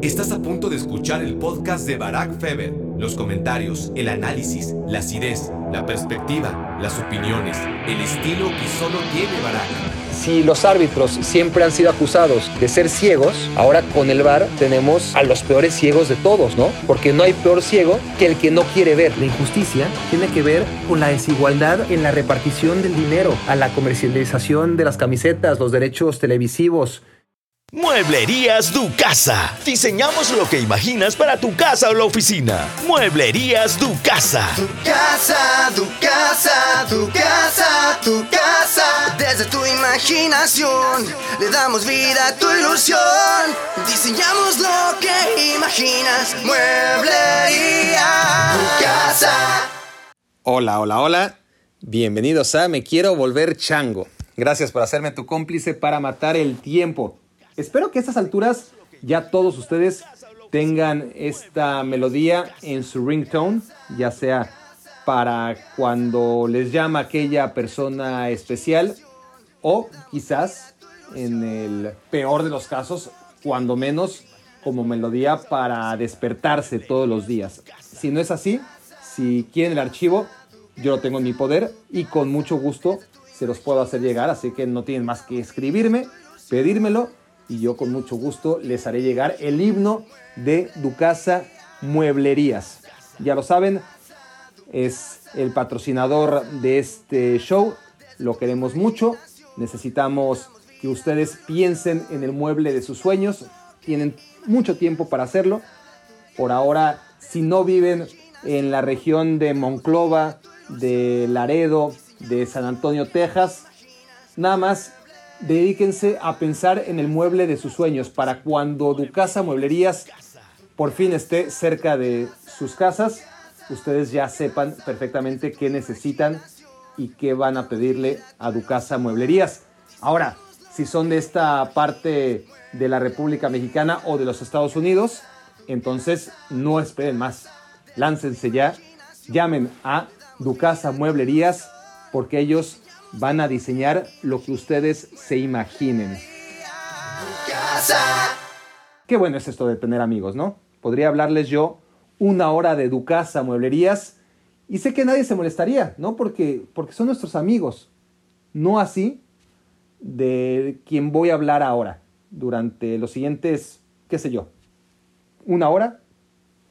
Estás a punto de escuchar el podcast de Barack Feber. Los comentarios, el análisis, la acidez, la perspectiva, las opiniones, el estilo que solo tiene Barack. Si los árbitros siempre han sido acusados de ser ciegos, ahora con el VAR tenemos a los peores ciegos de todos, ¿no? Porque no hay peor ciego que el que no quiere ver. La injusticia tiene que ver con la desigualdad en la repartición del dinero, a la comercialización de las camisetas, los derechos televisivos, Mueblerías Du Casa. Diseñamos lo que imaginas para tu casa o la oficina. Mueblerías Du Casa. Tu casa, tu casa, tu casa, tu casa. Desde tu imaginación le damos vida a tu ilusión. Diseñamos lo que imaginas. Mueblería Tu casa. Hola, hola, hola. Bienvenidos a Me Quiero Volver Chango. Gracias por hacerme tu cómplice para matar el tiempo. Espero que a estas alturas ya todos ustedes tengan esta melodía en su ringtone, ya sea para cuando les llama aquella persona especial o quizás en el peor de los casos, cuando menos como melodía para despertarse todos los días. Si no es así, si quieren el archivo, yo lo tengo en mi poder y con mucho gusto se los puedo hacer llegar, así que no tienen más que escribirme, pedírmelo y yo con mucho gusto les haré llegar el himno de Ducasa Mueblerías. Ya lo saben, es el patrocinador de este show, lo queremos mucho, necesitamos que ustedes piensen en el mueble de sus sueños, tienen mucho tiempo para hacerlo. Por ahora, si no viven en la región de Monclova, de Laredo, de San Antonio, Texas, nada más dedíquense a pensar en el mueble de sus sueños para cuando Ducasa Mueblerías por fin esté cerca de sus casas, ustedes ya sepan perfectamente qué necesitan y qué van a pedirle a Ducasa Mueblerías. Ahora, si son de esta parte de la República Mexicana o de los Estados Unidos, entonces no esperen más. Láncense ya, llamen a Ducasa Mueblerías porque ellos van a diseñar lo que ustedes se imaginen. Qué bueno es esto de tener amigos, ¿no? Podría hablarles yo una hora de Ducasa Mueblerías y sé que nadie se molestaría, ¿no? Porque, porque son nuestros amigos. No así de quien voy a hablar ahora, durante los siguientes, qué sé yo, una hora,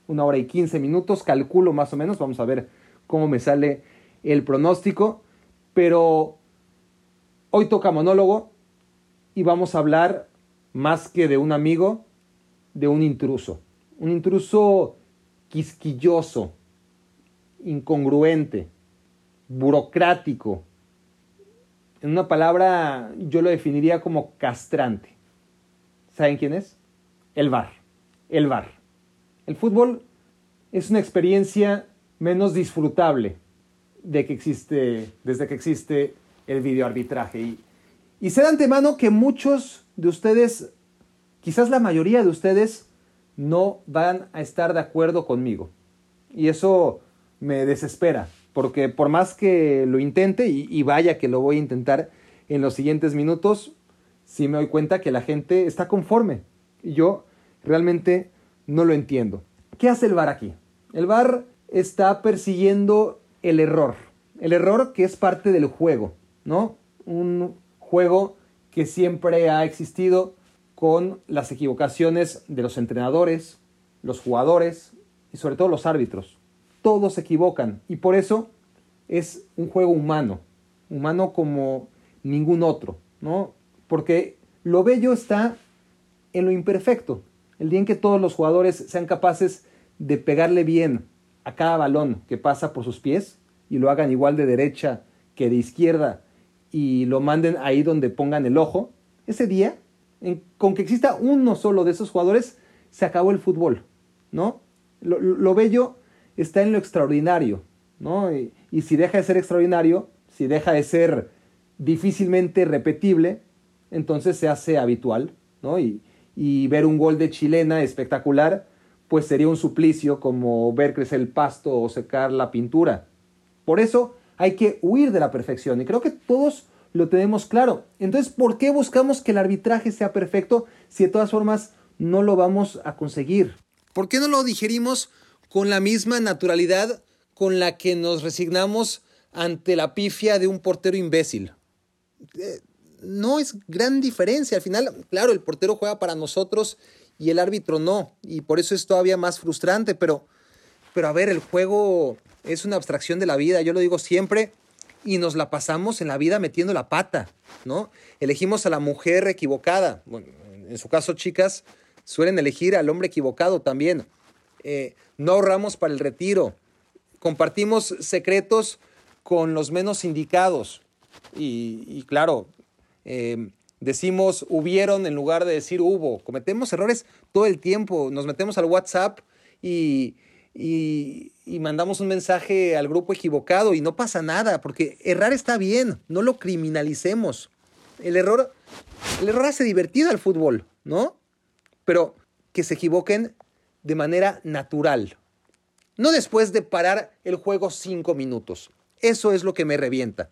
una hora y quince minutos, calculo más o menos, vamos a ver cómo me sale el pronóstico. Pero hoy toca monólogo y vamos a hablar más que de un amigo, de un intruso. Un intruso quisquilloso, incongruente, burocrático. En una palabra yo lo definiría como castrante. ¿Saben quién es? El bar. El bar. El fútbol es una experiencia menos disfrutable de que existe, desde que existe el videoarbitraje. Y, y sé de antemano que muchos de ustedes, quizás la mayoría de ustedes, no van a estar de acuerdo conmigo. Y eso me desespera, porque por más que lo intente, y, vaya que lo voy a intentar en los siguientes minutos, sí me doy cuenta que la gente está conforme. Y yo realmente no lo entiendo. ¿Qué hace el VAR aquí? El VAR está persiguiendo el error. El error que es parte del juego, ¿no? Un juego que siempre ha existido con las equivocaciones de los entrenadores, los jugadores y sobre todo los árbitros. Todos se equivocan y por eso es un juego humano, humano como ningún otro, ¿no? Porque lo bello está en lo imperfecto. El día en que todos los jugadores sean capaces de pegarle bien a cada balón que pasa por sus pies y lo hagan igual de derecha que de izquierda y lo manden ahí donde pongan el ojo, ese día, con que exista uno solo de esos jugadores, se acabó el fútbol, ¿no? Lo, bello está en lo extraordinario, ¿no? Y, y, si deja de ser extraordinario, si deja de ser difícilmente repetible, entonces se hace habitual, ¿no? Y, y ver un gol de chilena espectacular, pues sería un suplicio como ver crecer el pasto o secar la pintura. Por eso hay que huir de la perfección y creo que todos lo tenemos claro. Entonces, ¿por qué buscamos que el arbitraje sea perfecto si de todas formas no lo vamos a conseguir. ¿Por qué no lo digerimos con la misma naturalidad con la que nos resignamos ante la pifia de un portero imbécil? Eh, no es gran diferencia. Al final, claro, el portero juega para nosotros y el árbitro no. Y por eso es todavía más frustrante. Pero, pero a ver, el juego es una abstracción de la vida. Yo lo digo siempre y nos la pasamos en la vida metiendo la pata, ¿no? Elegimos a la mujer equivocada. En su caso, chicas, suelen elegir al hombre equivocado también. Eh, no ahorramos para el retiro. Compartimos secretos con los menos indicados. Y, claro, eh, decimos hubieron en lugar de decir hubo. Cometemos errores todo el tiempo. Nos metemos al WhatsApp y, y, mandamos un mensaje al grupo equivocado y no pasa nada, porque errar está bien, no lo criminalicemos. El error, el error hace divertido al fútbol, ¿no? Pero que se equivoquen de manera natural. No después de parar el juego cinco minutos. Eso es lo que me revienta.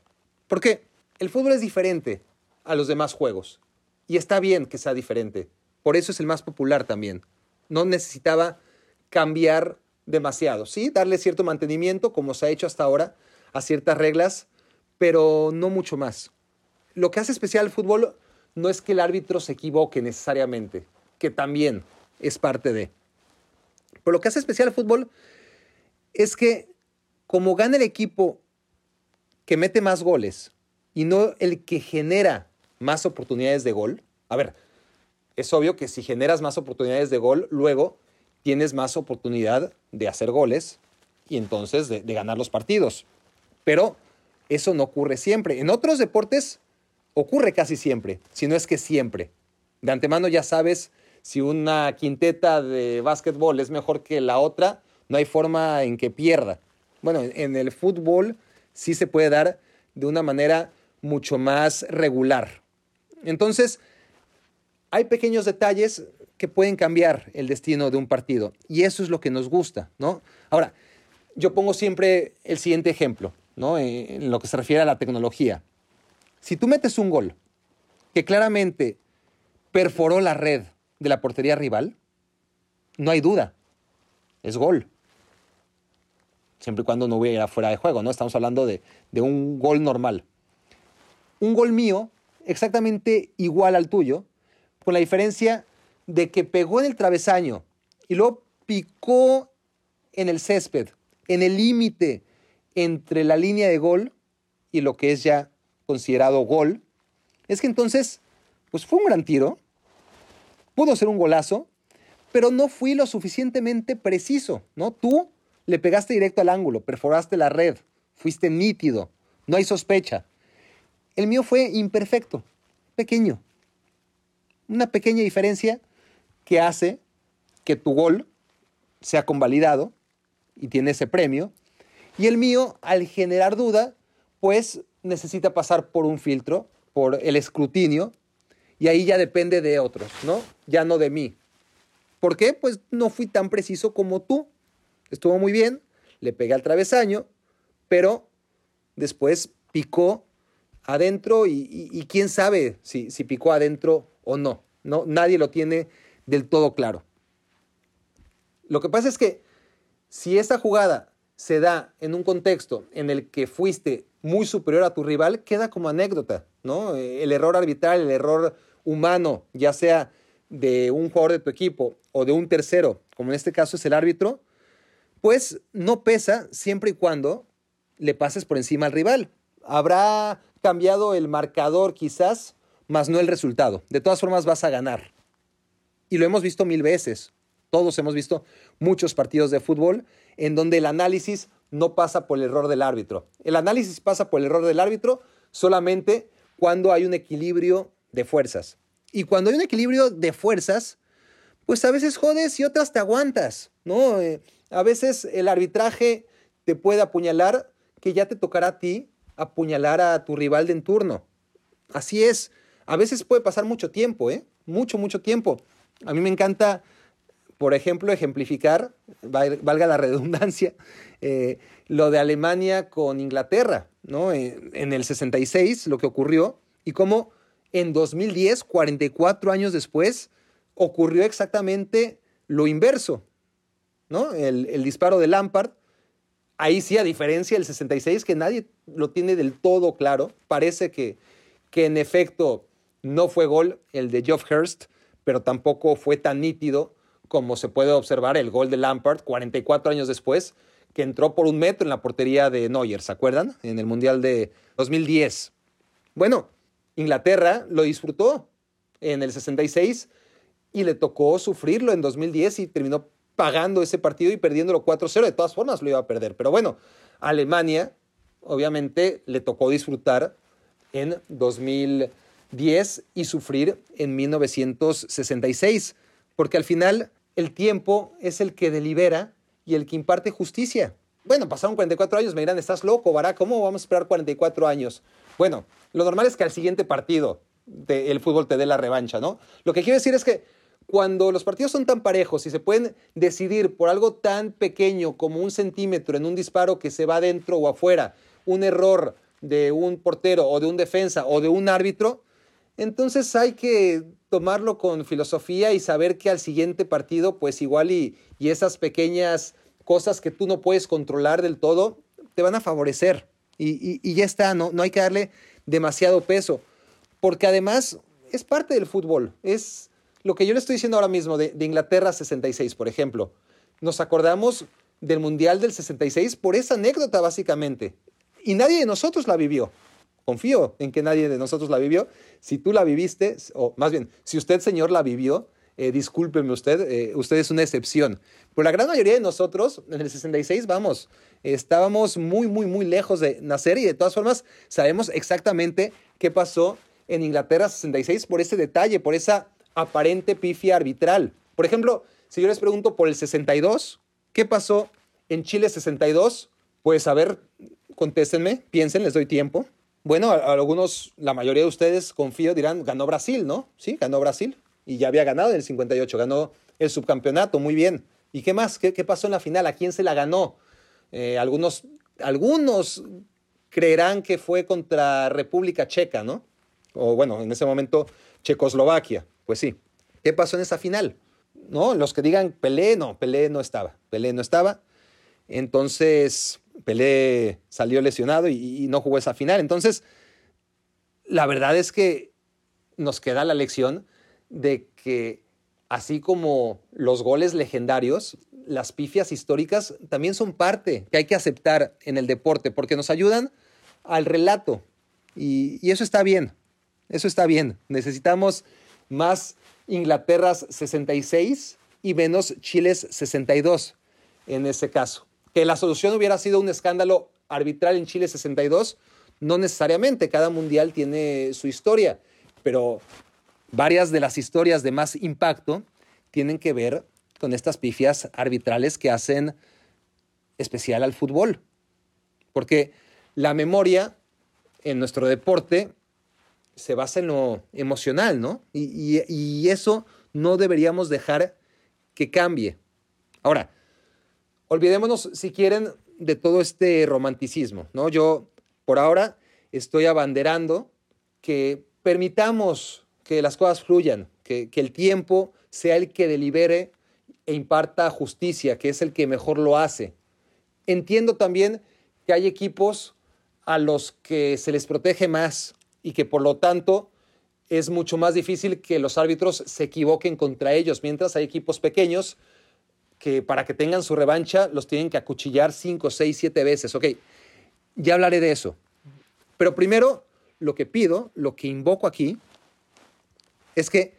Porque el fútbol es diferente a los demás juegos. Y está bien que sea diferente. Por eso es el más popular también. No necesitaba cambiar demasiado, ¿sí? Darle cierto mantenimiento, como se ha hecho hasta ahora, a ciertas reglas, pero no mucho más. Lo que hace especial el fútbol no es que el árbitro se equivoque necesariamente, que también es parte de. Pero lo que hace especial el fútbol es que como gana el equipo que mete más goles y no el que genera más oportunidades de gol, a ver, es obvio que si generas más oportunidades de gol, luego tienes más oportunidad de hacer goles y entonces de, ganar los partidos. Pero eso no ocurre siempre. En otros deportes ocurre casi siempre, si no es que siempre. De antemano ya sabes si una quinteta de básquetbol es mejor que la otra, no hay forma en que pierda. Bueno, en el fútbol sí se puede dar de una manera mucho más regular. Entonces, hay pequeños detalles que pueden cambiar el destino de un partido. Y eso es lo que nos gusta, ¿no? Ahora, yo pongo siempre el siguiente ejemplo, ¿no? Eh, en lo que se refiere a la tecnología. Si tú metes un gol que claramente perforó la red de la portería rival, no hay duda, es gol. Siempre y cuando no hubiera fuera de juego, ¿no? Estamos hablando de, de un gol normal. Un gol mío, exactamente igual al tuyo, con la diferencia de que pegó en el travesaño y luego picó en el césped, en el límite entre la línea de gol y lo que es ya considerado gol, es que entonces, pues fue un gran tiro, pudo ser un golazo, pero no fui lo suficientemente preciso, ¿no? Tú le pegaste directo al ángulo, perforaste la red, fuiste nítido, no hay sospecha. El mío fue imperfecto, pequeño. Una pequeña diferencia que hace que tu gol sea convalidado y tiene ese premio. Y el mío, al generar duda, pues necesita pasar por un filtro, por el escrutinio, y ahí ya depende de otros, ¿no? Ya no de mí. ¿Por qué? Pues no fui tan preciso como tú. Estuvo muy bien, le pegué al travesaño, pero después picó adentro y, quién sabe si, si, picó adentro o no. no. Nadie lo tiene del todo claro. Lo que pasa es que si esa jugada se da en un contexto en el que fuiste muy superior a tu rival, queda como anécdota, ¿no? El error arbitral, el error humano, ya sea de un jugador de tu equipo o de un tercero, como en este caso es el árbitro, pues no pesa siempre y cuando le pases por encima al rival. Habrá cambiado el marcador quizás, más no el resultado. De todas formas vas a ganar y lo hemos visto mil veces. Todos hemos visto muchos partidos de fútbol en donde el análisis no pasa por el error del árbitro. El análisis pasa por el error del árbitro solamente cuando hay un equilibrio de fuerzas. Y cuando hay un equilibrio de fuerzas, pues a veces jodes y otras te aguantas, ¿no? Eh, a veces el arbitraje te puede apuñalar que ya te tocará a ti apuñalar a tu rival de en turno. Así es. A veces puede pasar mucho tiempo, ¿eh? Mucho, mucho tiempo. A mí me encanta, por ejemplo, ejemplificar, valga la redundancia, eh, lo de Alemania con Inglaterra, ¿no? Eh, en el 66, lo que ocurrió, y cómo en 2010, 44 años después, ocurrió exactamente lo inverso, ¿no? El, el disparo de Lampard, ahí sí, a diferencia del 66, que nadie lo tiene del todo claro, parece que, que en efecto no fue gol el de Geoff Hurst, pero tampoco fue tan nítido como se puede observar el gol de Lampard 44 años después, que entró por un metro en la portería de Neuer, ¿se acuerdan? En el Mundial de 2010. Bueno, Inglaterra lo disfrutó en el 66 y le tocó sufrirlo en 2010 y terminó pagando ese partido y perdiéndolo 4-0. De todas formas lo iba a perder. Pero bueno, Alemania obviamente le tocó disfrutar en 2010 y sufrir en 1966, porque al final el tiempo es el que delibera y el que imparte justicia. Bueno, pasaron 44 años, me dirán, estás loco, Barack, ¿cómo vamos a esperar 44 años? Bueno, lo normal es que al siguiente partido el fútbol te dé la revancha, ¿no? Lo que quiero decir es que cuando los partidos son tan parejos y se pueden decidir por algo tan pequeño como un centímetro en un disparo que se va adentro o afuera, un error de un portero o de un defensa o de un árbitro, entonces hay que tomarlo con filosofía y saber que al siguiente partido, pues igual y, y esas pequeñas cosas que tú no puedes controlar del todo, te van a favorecer. Y, y, ya está, no, no hay que darle demasiado peso. Porque además es parte del fútbol. Es lo que yo le estoy diciendo ahora mismo de, de Inglaterra 66, por ejemplo. Nos acordamos del Mundial del 66 por esa anécdota, básicamente. Y nadie de nosotros la vivió confío en que nadie de nosotros la vivió. Si tú la viviste, o más bien, si usted, señor, la vivió, eh, discúlpeme usted, eh, usted es una excepción. Pero la gran mayoría de nosotros, en el 66, vamos, estábamos muy, muy, muy lejos de nacer y de todas formas sabemos exactamente qué pasó en Inglaterra 66 por ese detalle, por esa aparente pifia arbitral. Por ejemplo, si yo les pregunto por el 62, ¿qué pasó en Chile 62? Pues a ver, contéstenme, piensen, les doy tiempo. Bueno, algunos, la mayoría de ustedes, confío, dirán, ganó Brasil, ¿no? Sí, ganó Brasil. Y ya había ganado en el 58, ganó el subcampeonato, muy bien. ¿Y qué más? ¿Qué, pasó en la final? ¿A quién se la ganó? Eh, algunos, algunos creerán que fue contra República Checa, ¿no? O bueno, en ese momento Checoslovaquia. Pues sí. ¿Qué pasó en esa final? ¿No? Los que digan Pelé, no, Pelé no estaba. Pelé no estaba. Entonces, Pelé salió lesionado y, no jugó esa final. Entonces, la verdad es que nos queda la lección de que así como los goles legendarios, las pifias históricas también son parte que hay que aceptar en el deporte porque nos ayudan al relato y, y eso está bien, eso está bien. Necesitamos más Inglaterras 66 y menos Chiles 62 en ese caso. Que la solución hubiera sido un escándalo arbitral en Chile 62, no necesariamente, cada mundial tiene su historia, pero varias de las historias de más impacto tienen que ver con estas pifias arbitrales que hacen especial al fútbol. Porque la memoria en nuestro deporte se basa en lo emocional, ¿no? Y, y eso no deberíamos dejar que cambie. Ahora, olvidémonos, si quieren, de todo este romanticismo, ¿no? Yo, por ahora, estoy abanderando que permitamos que las cosas fluyan, que, que el tiempo sea el que delibere e imparta justicia, que es el que mejor lo hace. Entiendo también que hay equipos a los que se les protege más y que por lo tanto es mucho más difícil que los árbitros se equivoquen contra ellos, mientras hay equipos pequeños que para que tengan su revancha los tienen que acuchillar cinco, seis, siete veces. Ok, ya hablaré de eso. Pero primero, lo que pido, lo que invoco aquí, es que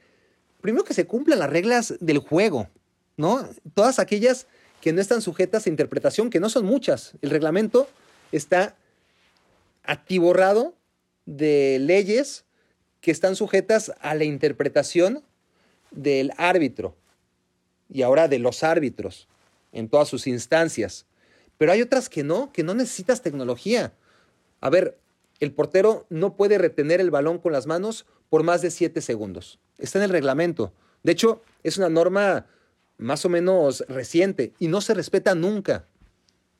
primero que se cumplan las reglas del juego, ¿no? Todas aquellas que no están sujetas a interpretación, que no son muchas. El reglamento está atiborrado de leyes que están sujetas a la interpretación del árbitro y ahora de los árbitros en todas sus instancias. Pero hay otras que no, que no necesitas tecnología. A ver, el portero no puede retener el balón con las manos por más de siete segundos. Está en el reglamento. De hecho, es una norma más o menos reciente y no se respeta nunca.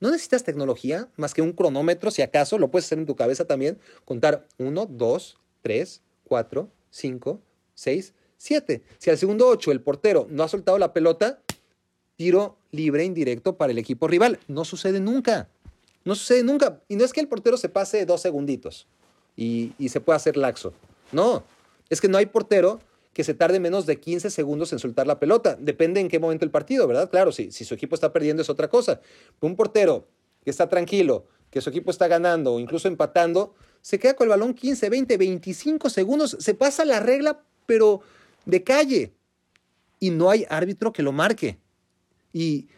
No necesitas tecnología más que un cronómetro, si acaso, lo puedes hacer en tu cabeza también, contar uno, dos, tres, cuatro, cinco, seis, 7. Si al segundo 8 el portero no ha soltado la pelota, tiro libre indirecto para el equipo rival. No sucede nunca. No sucede nunca. Y no es que el portero se pase dos segunditos y se pueda hacer laxo. No. Es que no hay portero que se tarde menos de 15 segundos en soltar la pelota. Depende en qué momento el partido, ¿verdad? Claro, si, si su equipo está perdiendo es otra cosa. Un portero que está tranquilo, que su equipo está ganando o incluso empatando, se queda con el balón 15, 20, 25 segundos, se pasa la regla, pero de calle. Y no hay árbitro que lo marque. Y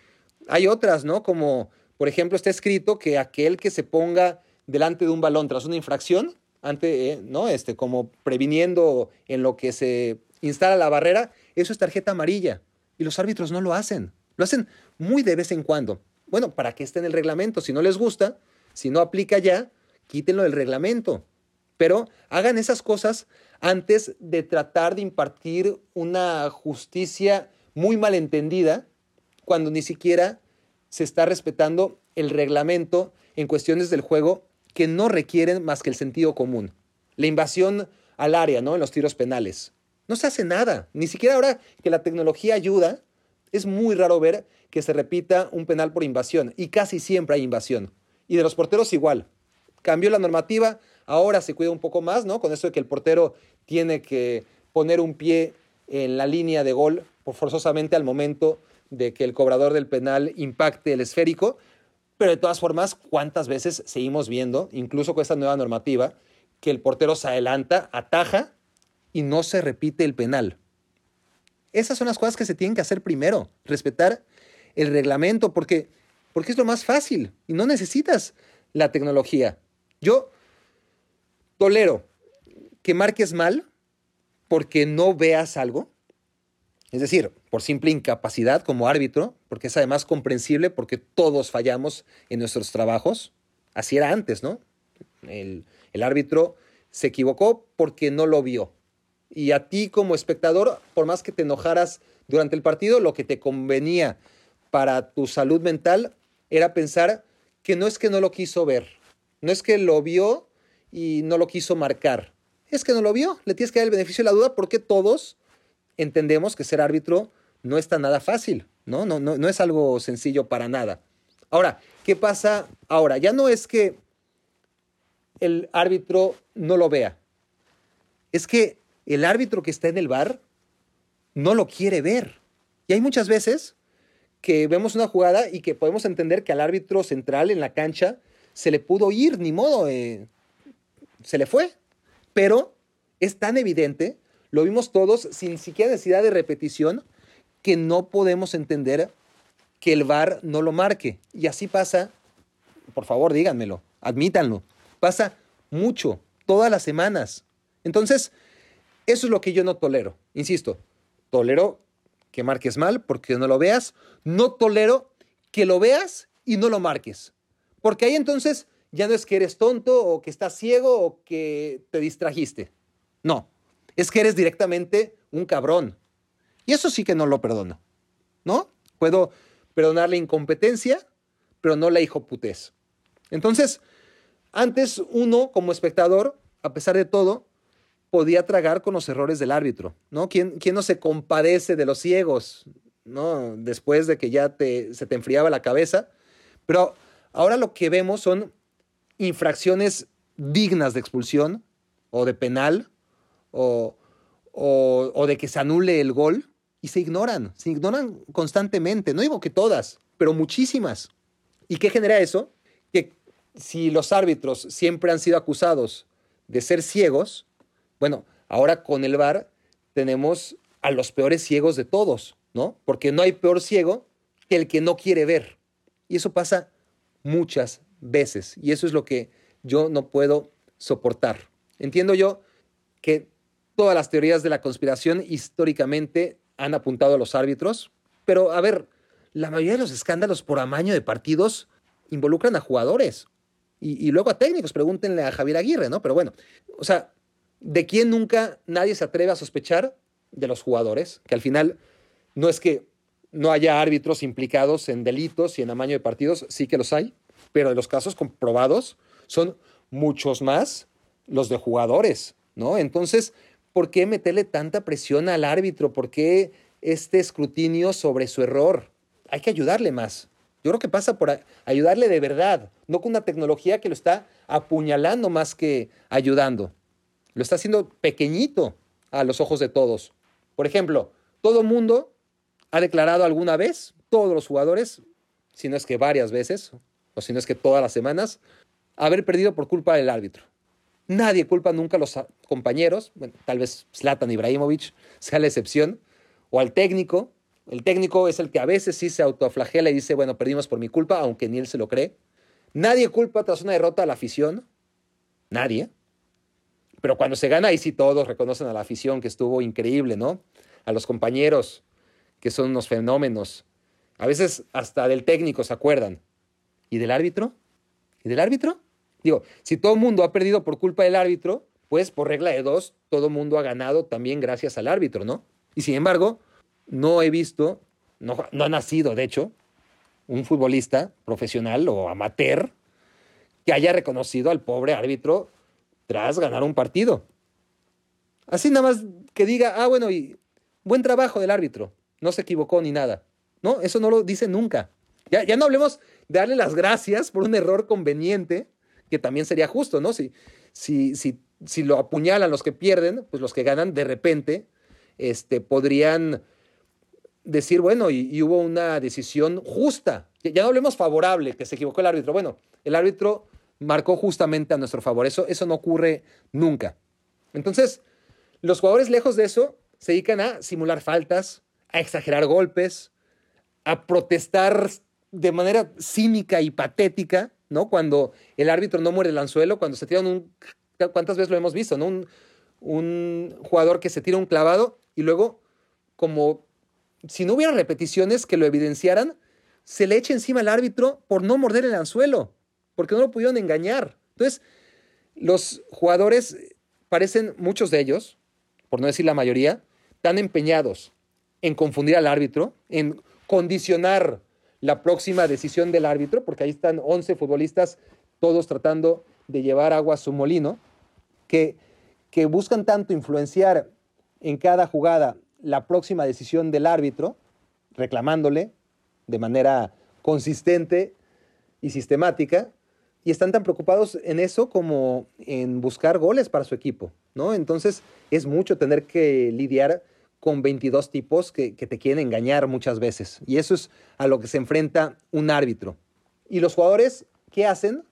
hay otras, ¿no? Como, por ejemplo, está escrito que aquel que se ponga delante de un balón tras una infracción, ante, eh, ¿no? Este, como previniendo en lo que se instala la barrera, eso es tarjeta amarilla. Y los árbitros no lo hacen. Lo hacen muy de vez en cuando. Bueno, para que esté en el reglamento. Si no les gusta, si no aplica ya, quítenlo del reglamento. Pero hagan esas cosas antes de tratar de impartir una justicia muy malentendida cuando ni siquiera se está respetando el reglamento en cuestiones del juego que no requieren más que el sentido común. La invasión al área, ¿no? En los tiros penales. No se hace nada. Ni siquiera ahora que la tecnología ayuda, es muy raro ver que se repita un penal por invasión. Y casi siempre hay invasión. Y de los porteros igual. Cambió la normativa, ahora se cuida un poco más, ¿no? Con eso de que el portero tiene que poner un pie en la línea de gol forzosamente al momento de que el cobrador del penal impacte el esférico. Pero de todas formas, ¿cuántas veces seguimos viendo, incluso con esta nueva normativa, que el portero se adelanta, ataja y no se repite el penal? Esas son las cosas que se tienen que hacer primero, respetar el reglamento, porque, porque es lo más fácil y no necesitas la tecnología. Yo tolero que marques mal porque no veas algo, es decir, por simple incapacidad como árbitro, porque es además comprensible porque todos fallamos en nuestros trabajos. Así era antes, ¿no? El, el árbitro se equivocó porque no lo vio. Y a ti como espectador, por más que te enojaras durante el partido, lo que te convenía para tu salud mental era pensar que no es que no lo quiso ver, no es que lo vio y no lo quiso marcar, es que no lo vio, le tienes que dar el beneficio de la duda porque todos entendemos que ser árbitro no está nada fácil, ¿no? No, no, no es algo sencillo para nada. Ahora, ¿qué pasa ahora? Ya no es que el árbitro no lo vea, es que el árbitro que está en el bar no lo quiere ver. Y hay muchas veces que vemos una jugada y que podemos entender que al árbitro central en la cancha se le pudo ir, ni modo, eh, se le fue. Pero es tan evidente, lo vimos todos sin siquiera necesidad de repetición, que no podemos entender que el VAR no lo marque. Y así pasa, por favor díganmelo, admítanlo, pasa mucho, todas las semanas. Entonces, eso es lo que yo no tolero. Insisto, tolero que marques mal porque no lo veas. No tolero que lo veas y no lo marques. Porque ahí entonces ya no es que eres tonto o que estás ciego o que te distrajiste. No, es que eres directamente un cabrón. Y eso sí que no lo perdono. ¿No? Puedo perdonar la incompetencia, pero no la hijoputez. Entonces, antes uno como espectador, a pesar de todo, podía tragar con los errores del árbitro, ¿no? ¿Quién, quién no se compadece de los ciegos, ¿no? Después de que ya te, se te enfriaba la cabeza. Pero ahora lo que vemos son infracciones dignas de expulsión o de penal o, o, o de que se anule el gol y se ignoran, se ignoran constantemente. No digo que todas, pero muchísimas. ¿Y qué genera eso? Que si los árbitros siempre han sido acusados de ser ciegos, bueno, ahora con el VAR tenemos a los peores ciegos de todos, ¿no? Porque no hay peor ciego que el que no quiere ver. Y eso pasa muchas veces. Y eso es lo que yo no puedo soportar. Entiendo yo que todas las teorías de la conspiración históricamente han apuntado a los árbitros, pero a ver, la mayoría de los escándalos por amaño de partidos involucran a jugadores y, y luego a técnicos. Pregúntenle a Javier Aguirre, ¿no? Pero bueno, o sea, ¿De quién nunca nadie se atreve a sospechar? De los jugadores, que al final no es que no haya árbitros implicados en delitos y en amaño de partidos, sí que los hay, pero de los casos comprobados son muchos más los de jugadores, ¿no? Entonces, ¿por qué meterle tanta presión al árbitro? ¿Por qué este escrutinio sobre su error? Hay que ayudarle más. Yo creo que pasa por ayudarle de verdad, no con una tecnología que lo está apuñalando más que ayudando. Lo está haciendo pequeñito a los ojos de todos. Por ejemplo, todo mundo ha declarado alguna vez, todos los jugadores, si no es que varias veces, o si no es que todas las semanas, haber perdido por culpa del árbitro. Nadie culpa nunca a los compañeros, tal vez Zlatan Ibrahimovic sea la excepción, o al técnico. El técnico es el que a veces sí se autoflagela y dice, bueno, perdimos por mi culpa, aunque ni él se lo cree. Nadie culpa tras una derrota a la afición. Nadie. Pero cuando se gana, ahí sí todos reconocen a la afición que estuvo increíble, ¿no? A los compañeros, que son unos fenómenos. A veces hasta del técnico se acuerdan. ¿Y del árbitro? ¿Y del árbitro? Digo, si todo el mundo ha perdido por culpa del árbitro, pues por regla de dos, todo el mundo ha ganado también gracias al árbitro, ¿no? Y sin embargo, no he visto, no, no ha nacido, de hecho, un futbolista profesional o amateur que haya reconocido al pobre árbitro tras ganar un partido. Así nada más que diga, ah, bueno, y buen trabajo del árbitro, no se equivocó ni nada. No, eso no lo dice nunca. Ya, ya no hablemos de darle las gracias por un error conveniente, que también sería justo, ¿no? Si, si, si, si lo apuñalan los que pierden, pues los que ganan de repente este, podrían decir, bueno, y, hubo una decisión justa. Ya, no hablemos favorable, que se equivocó el árbitro. Bueno, el árbitro marcó justamente a nuestro favor. Eso, eso no ocurre nunca. Entonces, los jugadores lejos de eso se dedican a simular faltas, a exagerar golpes, a protestar de manera cínica y patética, ¿no? Cuando el árbitro no muere el anzuelo, cuando se tiran un... ¿Cuántas veces lo hemos visto, no? Un, un jugador que se tira un clavado y luego, como si no hubiera repeticiones que lo evidenciaran, se le echa encima al árbitro por no morder el anzuelo, porque no lo pudieron engañar. Entonces, los jugadores parecen, muchos de ellos, por no decir la mayoría, tan empeñados en confundir al árbitro, en condicionar la próxima decisión del árbitro, porque ahí están 11 futbolistas, todos tratando de llevar agua a su molino, que, que buscan tanto influenciar en cada jugada la próxima decisión del árbitro, reclamándole de manera consistente y sistemática, y están tan preocupados en eso como en buscar goles para su equipo, ¿no? Entonces es mucho tener que lidiar con 22 tipos que, te quieren engañar muchas veces. Y eso es a lo que se enfrenta un árbitro. ¿Y los jugadores qué hacen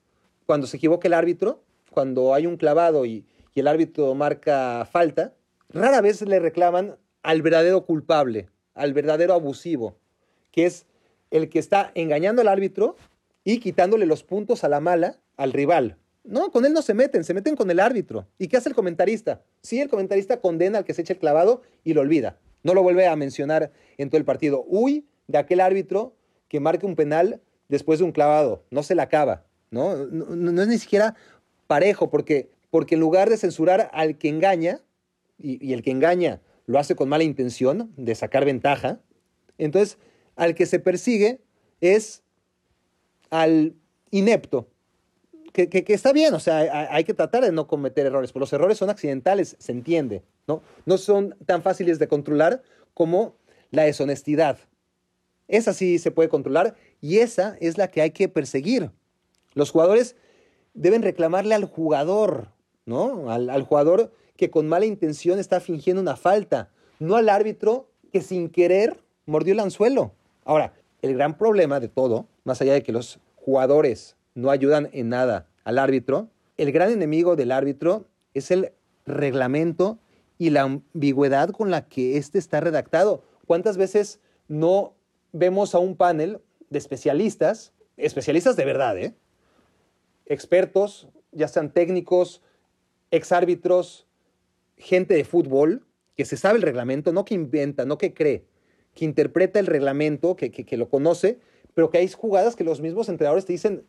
cuando se equivoca el árbitro? Cuando hay un clavado y, y el árbitro marca falta, rara vez le reclaman al verdadero culpable, al verdadero abusivo, que es el que está engañando al árbitro y quitándole los puntos a la mala al rival. No, con él no se meten, se meten con el árbitro. ¿Y qué hace el comentarista? Sí, el comentarista condena al que se echa el clavado y lo olvida. No lo vuelve a mencionar en todo el partido. Uy, de aquel árbitro que marque un penal después de un clavado. No se la acaba. ¿no? No, es ni siquiera parejo, porque, porque en lugar de censurar al que engaña, y, y el que engaña lo hace con mala intención de sacar ventaja, entonces al que se persigue es al inepto, que, está bien, o sea, hay, que tratar de no cometer errores, pero los errores son accidentales, se entiende, ¿no? No son tan fáciles de controlar como la deshonestidad. Esa sí se puede controlar y esa es la que hay que perseguir. Los jugadores deben reclamarle al jugador, ¿no? Al, al jugador que con mala intención está fingiendo una falta, no al árbitro que sin querer mordió el anzuelo. Ahora, el gran problema de todo, más allá de que los jugadores no ayudan en nada al árbitro, el gran enemigo del árbitro es el reglamento y la ambigüedad con la que éste está redactado. ¿Cuántas veces no vemos a un panel de especialistas, especialistas de verdad, ¿eh? expertos, ya sean técnicos, exárbitros, gente de fútbol, que se sabe el reglamento, no que inventa, no que cree, que interpreta el reglamento, que, que, que lo conoce, pero que hay jugadas que los mismos entrenadores te dicen,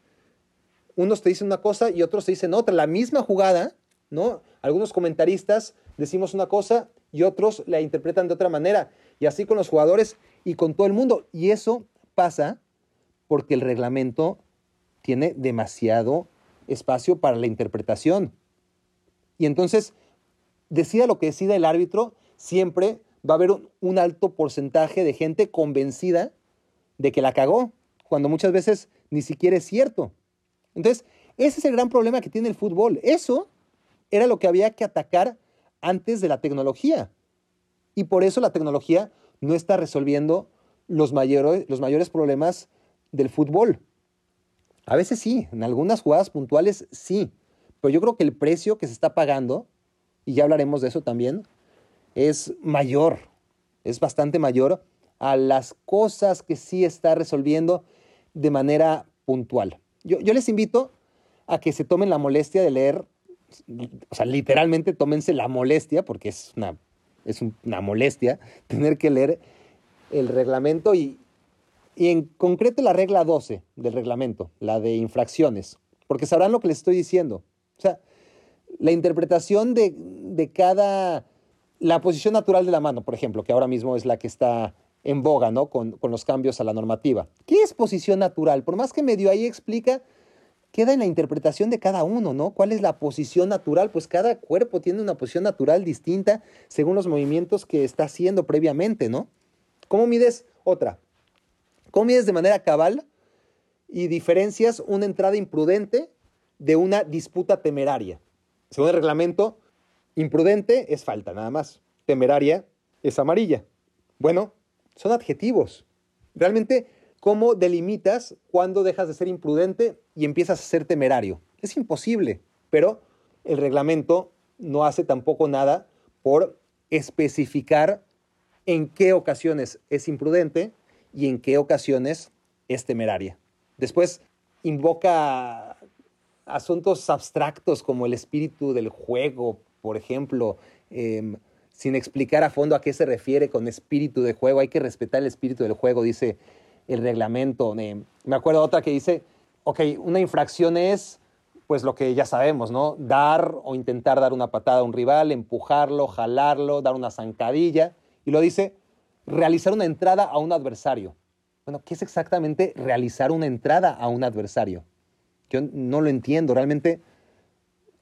unos te dicen una cosa y otros te dicen otra, la misma jugada, ¿no? Algunos comentaristas decimos una cosa y otros la interpretan de otra manera, y así con los jugadores y con todo el mundo, y eso pasa porque el reglamento tiene demasiado espacio para la interpretación. Y entonces, decida lo que decida el árbitro, siempre va a haber un, alto porcentaje de gente convencida de que la cagó, cuando muchas veces ni siquiera es cierto. Entonces, ese es el gran problema que tiene el fútbol. Eso era lo que había que atacar antes de la tecnología. Y por eso la tecnología no está resolviendo los mayores, los mayores problemas del fútbol. A veces sí, en algunas jugadas puntuales sí, pero yo creo que el precio que se está pagando, y ya hablaremos de eso también, es mayor, es bastante mayor a las cosas que sí está resolviendo de manera puntual. Yo, yo les invito a que se tomen la molestia de leer, o sea, literalmente tómense la molestia, porque es una, es una molestia tener que leer el reglamento y, y en concreto la regla 12 del reglamento, la de infracciones, porque sabrán lo que les estoy diciendo. O sea, la interpretación de, de cada, la posición natural de la mano, por ejemplo, que ahora mismo es la que está en boga, ¿no? Con, con, los cambios a la normativa. ¿Qué es posición natural? Por más que medio ahí explica, queda en la interpretación de cada uno, ¿no? ¿Cuál es la posición natural? Pues cada cuerpo tiene una posición natural distinta según los movimientos que está haciendo previamente, ¿no? ¿Cómo mides otra? ¿Cómo mides de manera cabal y diferencias una entrada imprudente de una disputa temeraria? Según el reglamento, imprudente es falta, nada más. Temeraria es amarilla. Bueno, son adjetivos. Realmente, ¿cómo delimitas cuando dejas de ser imprudente y empiezas a ser temerario? Es imposible, pero el reglamento no hace tampoco nada por especificar en qué ocasiones es imprudente y en qué ocasiones es temeraria. Después invoca asuntos abstractos como el espíritu del juego, por ejemplo, eh, sin explicar a fondo a qué se refiere con espíritu de juego. Hay que respetar el espíritu del juego, dice el reglamento. Me acuerdo otra que dice, ok, una infracción es pues lo que ya sabemos, ¿no? Dar o intentar dar una patada a un rival, empujarlo, jalarlo, dar una zancadilla. Y lo dice, realizar una entrada a un adversario. Bueno, ¿qué es exactamente realizar una entrada a un adversario? Yo no lo entiendo. Realmente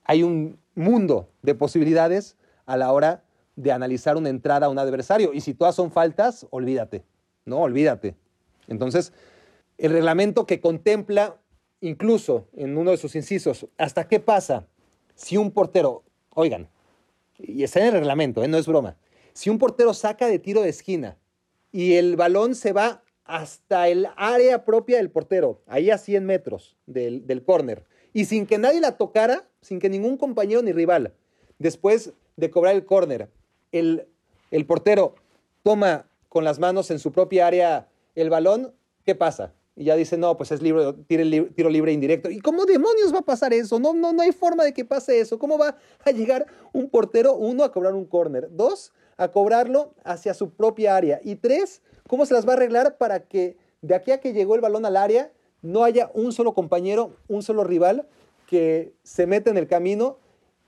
hay un mundo de posibilidades a la hora de analizar una entrada a un adversario. Y si todas son faltas, olvídate. No, olvídate. Entonces, el reglamento que contempla, incluso en uno de sus incisos, hasta qué pasa si un portero, oigan, y está en el reglamento, ¿eh? no es broma, si un portero saca de tiro de esquina y el balón se va hasta el área propia del portero, ahí a 100 metros del, del córner, y sin que nadie la tocara, sin que ningún compañero ni rival, después de cobrar el córner, el, portero toma con las manos en su propia área el balón, ¿qué pasa? Y ya dice, no, pues es libre, tiro, libre, tiro libre indirecto. ¿Y cómo demonios va a pasar eso? No, no, no hay forma de que pase eso. ¿Cómo va a llegar un portero, uno, a cobrar un córner? Dos, a cobrarlo hacia su propia área. Y tres, ¿cómo se las va a arreglar para que de aquí a que llegó el balón al área no haya un solo compañero, un solo rival que se meta en el camino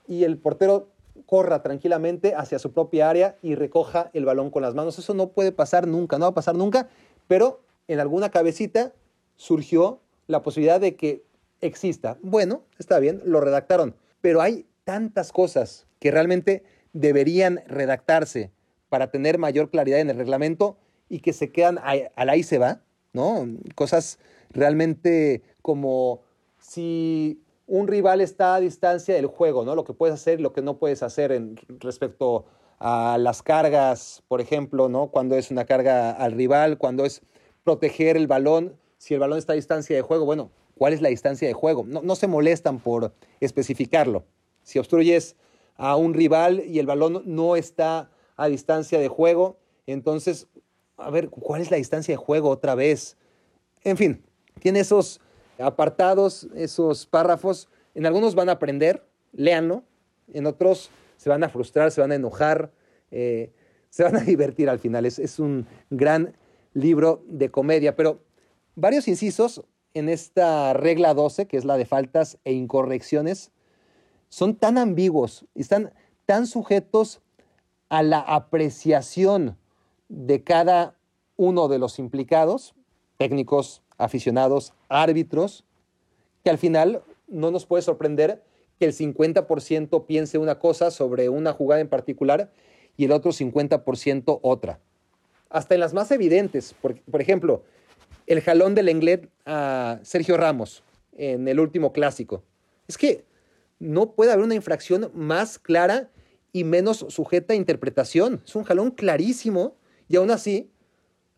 y el portero corra tranquilamente hacia su propia área y recoja el balón con las manos. Eso no puede pasar nunca, no va a pasar nunca, pero en alguna cabecita surgió la posibilidad de que exista. Bueno, está bien, lo redactaron, pero hay tantas cosas que realmente deberían redactarse para tener mayor claridad en el reglamento y que se quedan al ahí se va, ¿no? Cosas realmente como si un rival está a distancia del juego, ¿no? Lo que puedes hacer y lo que no puedes hacer en respecto a las cargas, por ejemplo, ¿no? Cuando es una carga al rival, cuando es proteger el balón, si el balón está a distancia de juego, bueno, ¿cuál es la distancia de juego? No, no se molestan por especificarlo. Si obstruyes a un rival y el balón no está a distancia de juego, entonces, a ver, ¿cuál es la distancia de juego otra vez? En fin, tiene esos apartados, esos párrafos. En algunos van a aprender, léanlo. En otros se van a frustrar, se van a enojar, eh, se van a divertir al final. Es, es un gran libro de comedia. Pero varios incisos en esta regla 12, que es la de faltas e incorrecciones, son tan ambiguos y están tan sujetos a la apreciación de cada uno de los implicados, técnicos, aficionados, árbitros, que al final no nos puede sorprender que el 50% piense una cosa sobre una jugada en particular y el otro 50% otra. Hasta en las más evidentes, por, por ejemplo, el jalón del Lenglet a Sergio Ramos en el último clásico. Es que no puede haber una infracción más clara y menos sujeta a interpretación. Es un jalón clarísimo y aún así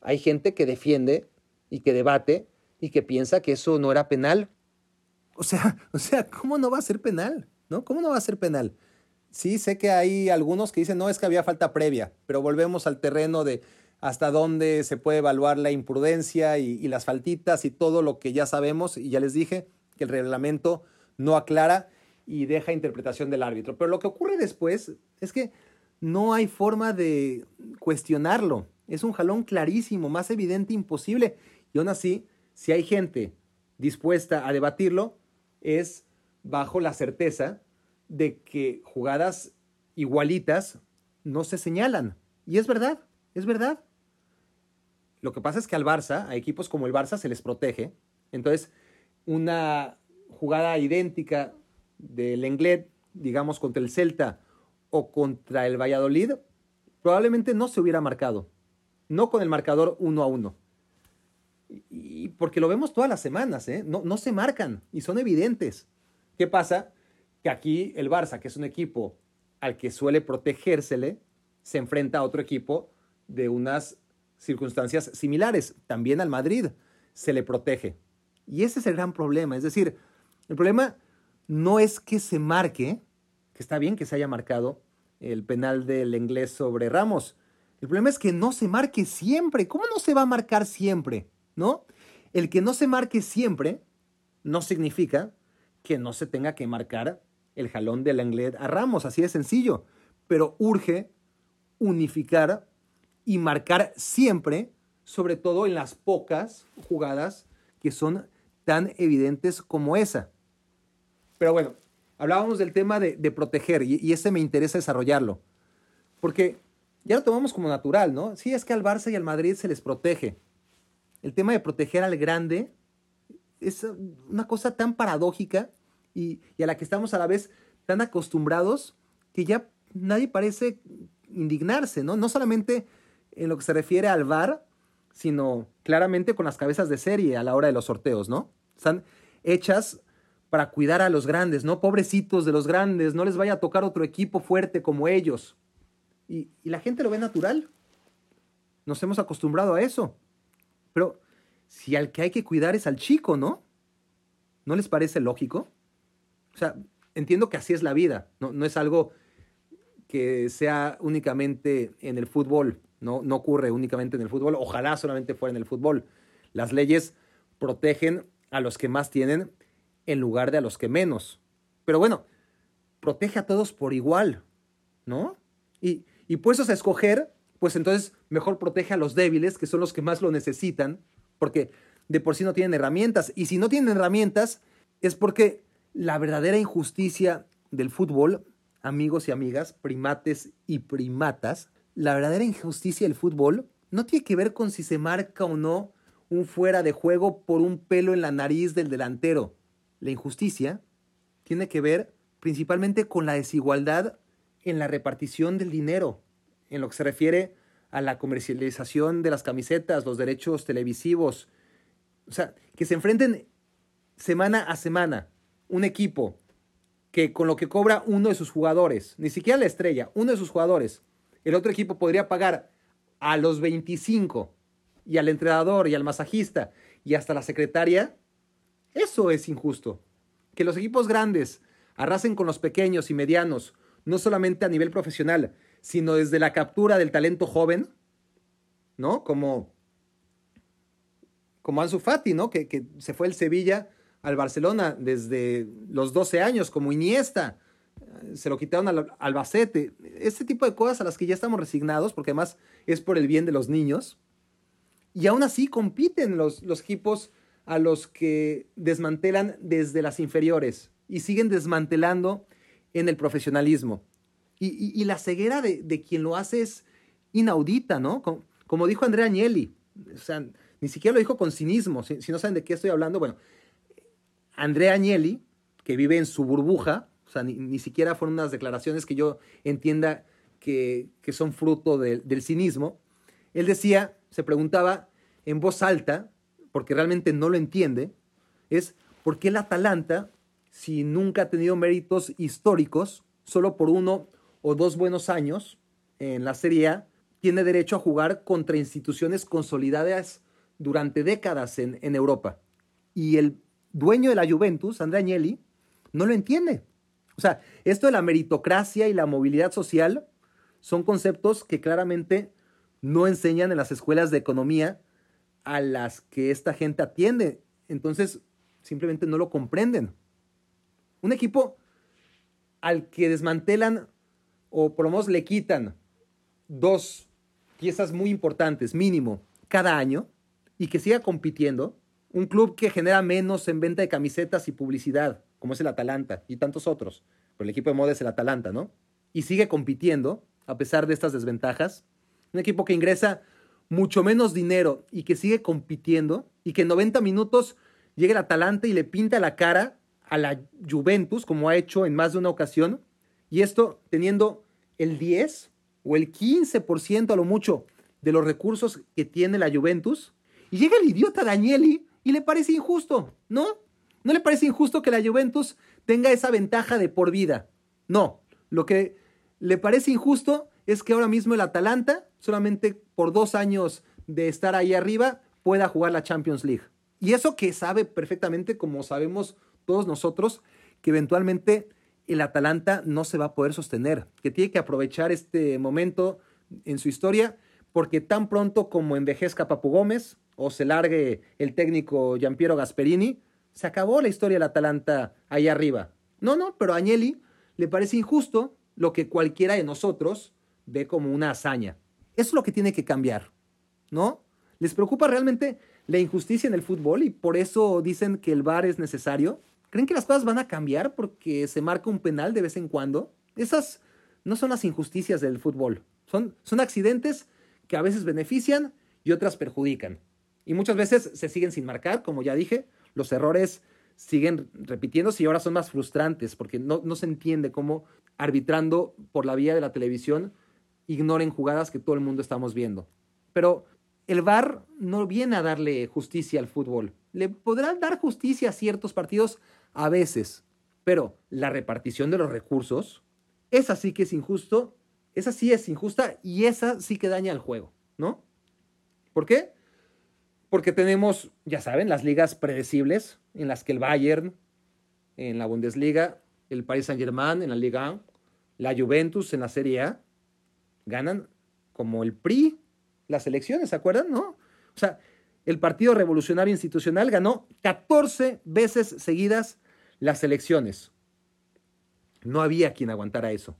hay gente que defiende y que debate y que piensa que eso no era penal. O sea, o sea, ¿cómo no va a ser penal? ¿No? ¿Cómo no va a ser penal? Sí, sé que hay algunos que dicen, no, es que había falta previa, pero volvemos al terreno de hasta dónde se puede evaluar la imprudencia y, y las faltitas y todo lo que ya sabemos, y ya les dije que el reglamento no aclara y deja interpretación del árbitro. Pero lo que ocurre después es que no hay forma de cuestionarlo. Es un jalón clarísimo, más evidente imposible. Y aún así, si hay gente dispuesta a debatirlo, es bajo la certeza de que jugadas igualitas no se señalan. Y es verdad, es verdad. Lo que pasa es que al Barça, a equipos como el Barça, se les protege. Entonces, una jugada idéntica del Englet, digamos, contra el Celta o contra el Valladolid, probablemente no se hubiera marcado. No con el marcador uno a uno. Porque lo vemos todas las semanas, ¿eh? no, no se marcan y son evidentes. ¿Qué pasa? Que aquí el Barça, que es un equipo al que suele protegérsele, se enfrenta a otro equipo de unas circunstancias similares. También al Madrid se le protege. Y ese es el gran problema. Es decir, el problema no es que se marque, que está bien que se haya marcado el penal del inglés sobre Ramos. El problema es que no se marque siempre. ¿Cómo no se va a marcar siempre? ¿No? El que no se marque siempre no significa que no se tenga que marcar el jalón del inglés a Ramos, así de sencillo. Pero urge unificar y marcar siempre, sobre todo en las pocas jugadas que son tan evidentes como esa. Pero bueno, hablábamos del tema de, proteger y, ese me interesa desarrollarlo. Porque ya lo tomamos como natural, ¿no? Sí, es que al Barça y al Madrid se les protege. El tema de proteger al grande es una cosa tan paradójica y, a la que estamos a la vez tan acostumbrados que ya nadie parece indignarse, ¿no? No solamente en lo que se refiere al VAR, sino claramente con las cabezas de serie a la hora de los sorteos, ¿no? Están hechas para cuidar a los grandes, ¿no? Pobrecitos de los grandes, no les vaya a tocar otro equipo fuerte como ellos. Y, la gente lo ve natural. Nos hemos acostumbrado a eso. Pero si al que hay que cuidar es al chico, ¿no? ¿No les parece lógico? O sea, entiendo que así es la vida, no, no es algo que sea únicamente en el fútbol, no, no ocurre únicamente en el fútbol, ojalá solamente fuera en el fútbol. Las leyes protegen a los que más tienen en lugar de a los que menos. Pero bueno, protege a todos por igual, ¿no? Y, y puestos a escoger, pues entonces mejor protege a los débiles, que son los que más lo necesitan, porque de por sí no tienen herramientas. Y si no tienen herramientas, es porque la verdadera injusticia del fútbol, amigos y amigas, primates y primatas, la verdadera injusticia del fútbol no tiene que ver con si se marca o no un fuera de juego por un pelo en la nariz del delantero. La injusticia tiene que ver principalmente con la desigualdad en la repartición del dinero, en lo que se refiere a la comercialización de las camisetas, los derechos televisivos. O sea, que se enfrenten semana a semana un equipo que con lo que cobra uno de sus jugadores, ni siquiera la estrella, uno de sus jugadores, el otro equipo podría pagar a los 25 y al entrenador y al masajista y hasta la secretaria, eso es injusto. Que los equipos grandes arrasen con los pequeños y medianos, no solamente a nivel profesional, sino desde la captura del talento joven, ¿no? Como, como Ansu Fati, ¿no? Que, que se fue el Sevilla al Barcelona desde los 12 años, como Iniesta, se lo quitaron al Albacete. Este tipo de cosas a las que ya estamos resignados, porque además es por el bien de los niños. Y aún así compiten los, los equipos a los que desmantelan desde las inferiores y siguen desmantelando en el profesionalismo. Y, la ceguera de, quien lo hace es inaudita, ¿no? Como, dijo Andrea Agnelli, o sea, ni siquiera lo dijo con cinismo, si, no saben de qué estoy hablando, bueno, Andrea Agnelli, que vive en su burbuja, O sea, ni, siquiera fueron unas declaraciones que yo entienda que, son fruto del cinismo. Él decía, se preguntaba en voz alta, porque realmente no lo entiende, es por qué el Atalanta, si nunca ha tenido méritos históricos, solo por uno o dos buenos años en la Serie A, tiene derecho a jugar contra instituciones consolidadas durante décadas en, en Europa. Y el dueño de la Juventus, Andrea Agnelli, no lo entiende. O sea, esto de la meritocracia y la movilidad social son conceptos que claramente no enseñan en las escuelas de economía a las que esta gente atiende. Entonces, simplemente no lo comprenden. Un equipo al que desmantelan o por lo menos le quitan dos piezas muy importantes, mínimo, cada año, y que siga compitiendo, un club que genera menos en venta de camisetas y publicidad, como es el Atalanta y tantos otros, pero el equipo de moda es el Atalanta, ¿no? Y sigue compitiendo a pesar de estas desventajas. Un equipo que ingresa mucho menos dinero y que sigue compitiendo y que en 90 minutos llega el Atalanta y le pinta la cara a la Juventus, como ha hecho en más de una ocasión, y esto teniendo el 10 o el 15% a lo mucho de los recursos que tiene la Juventus, y llega el idiota Danieli y le parece injusto, ¿no? No le parece injusto que la Juventus tenga esa ventaja de por vida. No, lo que le parece injusto es que ahora mismo el Atalanta, solamente por dos años de estar ahí arriba, pueda jugar la Champions League. Y eso que sabe perfectamente, como sabemos todos nosotros, que eventualmente el Atalanta no se va a poder sostener, que tiene que aprovechar este momento en su historia, porque tan pronto como envejezca Papu Gómez o se largue el técnico Giampiero Gasperini, se acabó la historia del Atalanta ahí arriba. No, no, pero a Agnelli le parece injusto lo que cualquiera de nosotros ve como una hazaña. Eso es lo que tiene que cambiar, ¿no? ¿Les preocupa realmente la injusticia en el fútbol y por eso dicen que el VAR es necesario? ¿Creen que las cosas van a cambiar porque se marca un penal de vez en cuando? Esas no son las injusticias del fútbol. Son, son accidentes que a veces benefician y otras perjudican. Y muchas veces se siguen sin marcar, como ya dije. Los errores siguen repitiéndose y ahora son más frustrantes porque no, no se entiende cómo arbitrando por la vía de la televisión ignoren jugadas que todo el mundo estamos viendo. Pero el VAR no viene a darle justicia al fútbol. Le podrán dar justicia a ciertos partidos a veces, pero la repartición de los recursos, esa sí que es injusto, esa sí es injusta y esa sí que daña al juego, ¿no? ¿Por qué? Porque tenemos, ya saben, las ligas predecibles en las que el Bayern en la Bundesliga, el Paris Saint-Germain en la Liga 1, la Juventus en la Serie A, ganan como el PRI las elecciones, ¿se acuerdan? ¿No? O sea, el Partido Revolucionario Institucional ganó 14 veces seguidas las elecciones. No había quien aguantara eso.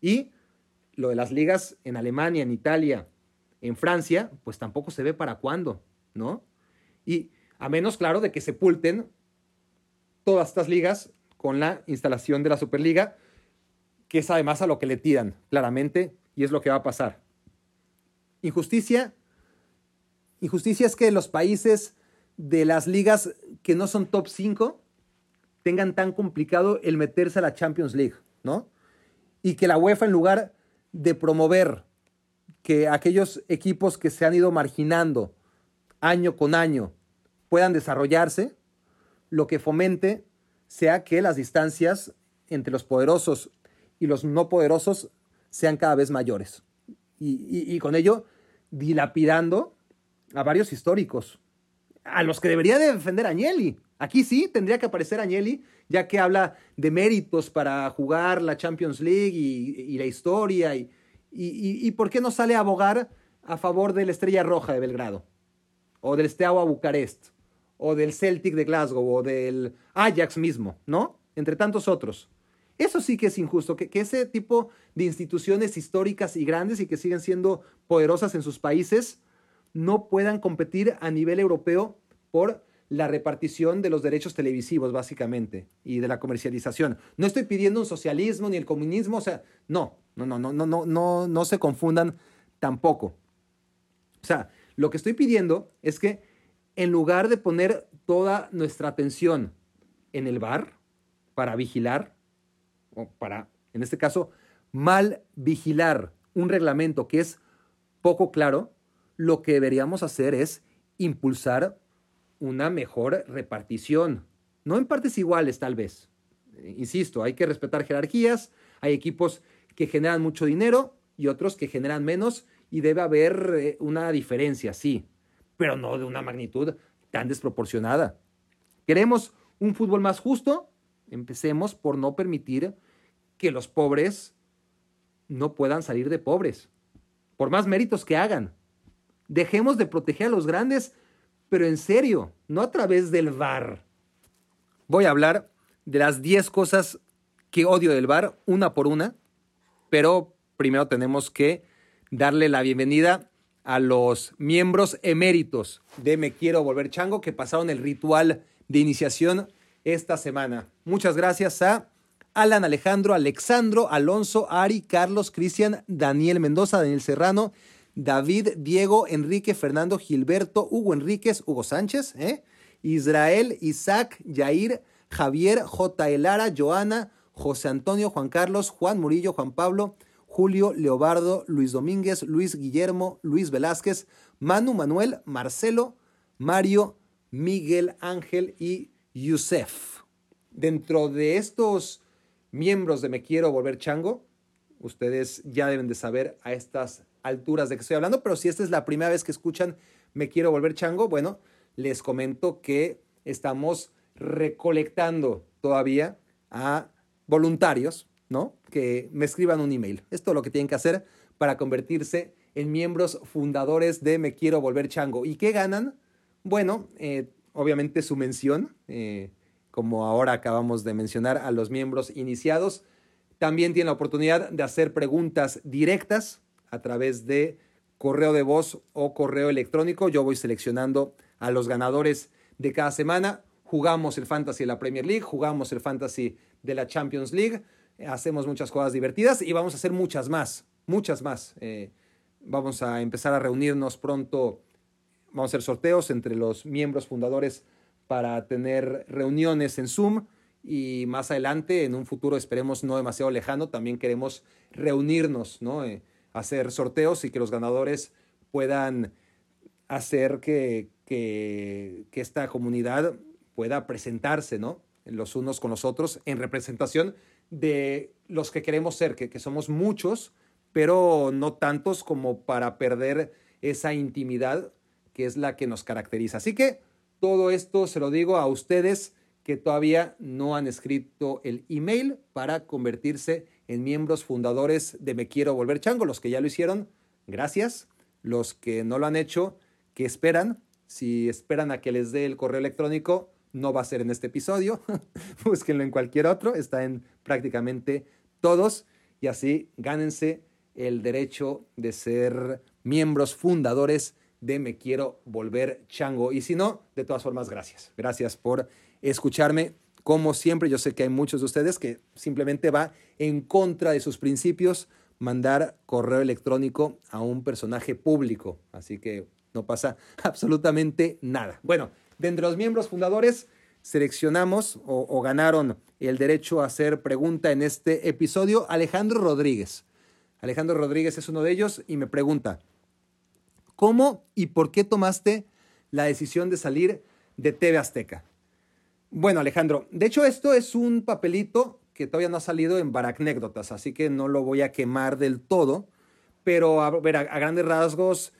Y lo de las ligas en Alemania, en Italia, en Francia, pues tampoco se ve para cuándo, ¿no? Y a menos, claro, de que sepulten todas estas ligas con la instalación de la Superliga, que es además a lo que le tiran, claramente, y es lo que va a pasar. Injusticia. Injusticia es que los países de las ligas que no son top 5 tengan tan complicado el meterse a la Champions League, ¿no? Y que la UEFA, en lugar de promover que aquellos equipos que se han ido marginando año con año puedan desarrollarse, lo que fomente sea que las distancias entre los poderosos y los no poderosos sean cada vez mayores. Y, con ello dilapidando a varios históricos, a los que debería defender Agnelli. Aquí sí tendría que aparecer Agnelli, ya que habla de méritos para jugar la Champions League y, la historia. Y, y, por qué no sale a abogar a favor de la Estrella Roja de Belgrado? O del Steaua Bucarest, o del Celtic de Glasgow, o del Ajax mismo, ¿no? Entre tantos otros. Eso sí que es injusto, que, ese tipo de instituciones históricas y grandes y que siguen siendo poderosas en sus países no puedan competir a nivel europeo por la repartición de los derechos televisivos, básicamente, y de la comercialización. No estoy pidiendo un socialismo ni el comunismo, o sea, no, no, no, no, no, no, no, no se confundan tampoco. O sea, lo que estoy pidiendo es que en lugar de poner toda nuestra atención en el bar para vigilar, o para, en este caso, mal vigilar un reglamento que es poco claro, lo que deberíamos hacer es impulsar una mejor repartición, no en partes iguales tal vez. Insisto, hay que respetar jerarquías, hay equipos que generan mucho dinero y otros que generan menos y debe haber eh, una diferencia, sí, pero no de una magnitud tan desproporcionada. ¿Queremos un fútbol más justo? Empecemos por no permitir que los pobres no puedan salir de pobres, por más méritos que hagan. Dejemos de proteger a los grandes, pero en serio, no a través del VAR. Voy a hablar de las 10 cosas que odio del VAR, una por una, pero primero tenemos que darle la bienvenida a los miembros eméritos de Me Quiero Volver Chango que pasaron el ritual de iniciación esta semana. Muchas gracias a Alan Alejandro, Alexandro, Alonso, Ari, Carlos, Cristian, Daniel Mendoza, Daniel Serrano, David, Diego, Enrique, Fernando, Gilberto, Hugo Enríquez, Hugo Sánchez, ¿eh? Israel, Isaac, Yair, Javier, J. Elara, Joana, José Antonio, Juan Carlos, Juan Murillo, Juan Pablo, Julio, Leobardo, Luis Domínguez, Luis Guillermo, Luis Velázquez, Manu Manuel, Marcelo, Mario, Miguel Ángel y Yusef. Dentro de estos miembros de Me Quiero Volver Chango, ustedes ya deben de saber a estas alturas de que estoy hablando, pero si esta es la primera vez que escuchan Me Quiero Volver Chango, bueno, les comento que estamos recolectando todavía a voluntarios, ¿no? Que me escriban un email. Es todo lo que tienen que hacer para convertirse en miembros fundadores de Me Quiero Volver Chango. ¿Y qué ganan? Bueno, eh, obviamente su mención. Eh, como ahora acabamos de mencionar a los miembros iniciados. También tienen la oportunidad de hacer preguntas directas a través de correo de voz o correo electrónico. Yo voy seleccionando a los ganadores de cada semana. Jugamos el Fantasy de la Premier League, jugamos el Fantasy de la Champions League, hacemos muchas cosas divertidas y vamos a hacer muchas más, muchas más. Eh, vamos a empezar a reunirnos pronto, vamos a hacer sorteos entre los miembros fundadores para tener reuniones en Zoom y más adelante, en un futuro esperemos no demasiado lejano, también queremos reunirnos, ¿no? Eh, hacer sorteos y que los ganadores puedan hacer que, que, esta comunidad pueda presentarse, ¿no? Los unos con los otros en representación de los que queremos ser, que, que somos muchos, pero no tantos como para perder esa intimidad que es la que nos caracteriza. Así que todo esto se lo digo a ustedes que todavía no han escrito el email para convertirse en miembros fundadores de Me Quiero Volver Chango. Los que ya lo hicieron, gracias. Los que no lo han hecho, ¿qué esperan? Si esperan a que les dé el correo electrónico, no va a ser en este episodio. Búsquenlo en cualquier otro. Está en prácticamente todos. Y así gánense el derecho de ser miembros fundadores de Me Quiero Volver Chango. Y si no, de todas formas, gracias. Gracias por escucharme. Como siempre, yo sé que hay muchos de ustedes que simplemente va en contra de sus principios mandar correo electrónico a un personaje público. Así que no pasa absolutamente nada. Bueno, de entre los miembros fundadores seleccionamos o, ganaron el derecho a hacer pregunta en este episodio Alejandro Rodríguez. Alejandro Rodríguez es uno de ellos y me pregunta, ¿Cómo y por qué tomaste la decisión de salir de TV Azteca? Bueno, Alejandro, de hecho esto es un papelito que todavía no ha salido en Baracnécdotas, así que no lo voy a quemar del todo, pero a ver, a, grandes rasgos,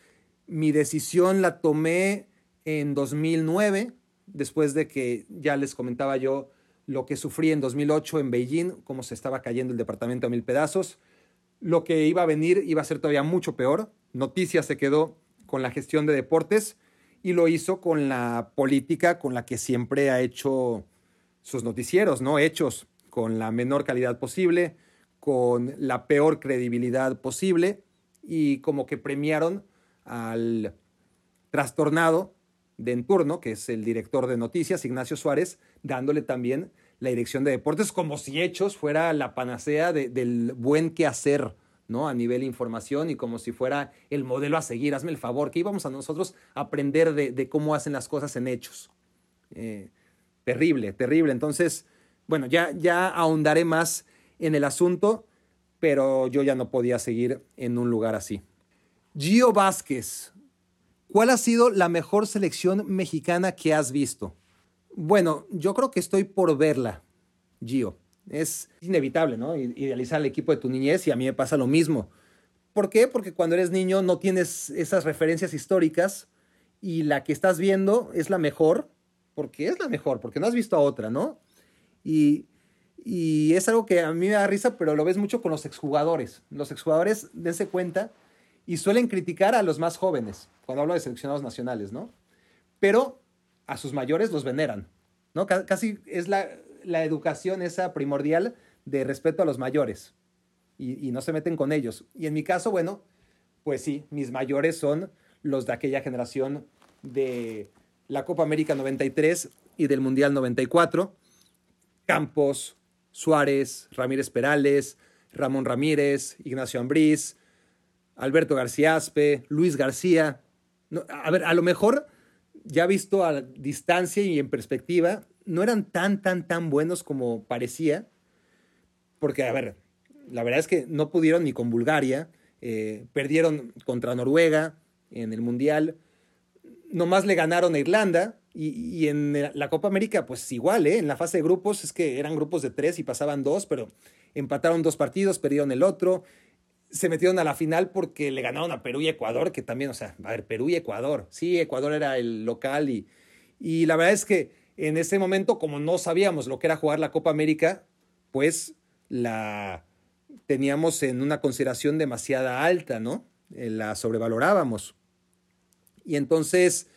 mi decisión la tomé en 2009, después de que ya les comentaba yo lo que sufrí en 2008 en Beijing, cómo se estaba cayendo el departamento a mil pedazos. Lo que iba a venir iba a ser todavía mucho peor. Noticias se quedó con la gestión de deportes y lo hizo con la política con la que siempre ha hecho sus noticieros, ¿no? Hechos con la menor calidad posible, con la peor credibilidad posible y como que premiaron al trastornado de enturno, que es el director de noticias, Ignacio Suárez, dándole también la dirección de deportes como si Hechos fuera la panacea del buen quehacer ¿no? A nivel información y como si fuera el modelo a seguir. Hazme el favor, que íbamos a nosotros a aprender de, cómo hacen las cosas en hechos. Eh, terrible, terrible. Entonces, bueno, ya, ya ahondaré más en el asunto, pero yo ya no podía seguir en un lugar así. Gio Vázquez, ¿cuál ha sido la mejor selección mexicana que has visto? Bueno, yo creo que estoy por verla, Gio. Es inevitable, ¿no? Idealizar el equipo de tu niñez y a mí me pasa lo mismo. ¿Por qué? Porque cuando eres niño no tienes esas referencias históricas y la que estás viendo es la mejor, porque es la mejor, porque no has visto a otra, ¿no? Y, y es algo que a mí me da risa, pero lo ves mucho con los exjugadores. Los exjugadores, dense cuenta, y suelen criticar a los más jóvenes, cuando hablo de seleccionados nacionales, ¿no? Pero a sus mayores los veneran, ¿no? Casi es la, la educación esa primordial de respeto a los mayores y, no se meten con ellos. Y en mi caso, bueno, pues sí, mis mayores son los de aquella generación de la Copa América 93 y del Mundial 94. Campos, Suárez, Ramírez Perales, Ramón Ramírez, Ignacio Ambriz, Alberto García Aspe, Luis García. a ver, a lo mejor ya visto a distancia y en perspectiva, no eran tan, tan, tan buenos como parecía. Porque, a ver, la verdad es que no pudieron ni con Bulgaria. Eh, perdieron contra Noruega en el Mundial. Nomás le ganaron a Irlanda. Y, y, en la Copa América, pues igual, ¿eh? En la fase de grupos es que eran grupos de tres y pasaban dos, pero empataron dos partidos, perdieron el otro se metieron a la final porque le ganaron a Perú y Ecuador, que también, o sea, a ver, Perú y Ecuador. Sí, Ecuador era el local y, y la verdad es que en ese momento, como no sabíamos lo que era jugar la Copa América, pues la teníamos en una consideración demasiada alta, ¿no? Eh, la sobrevalorábamos. Y entonces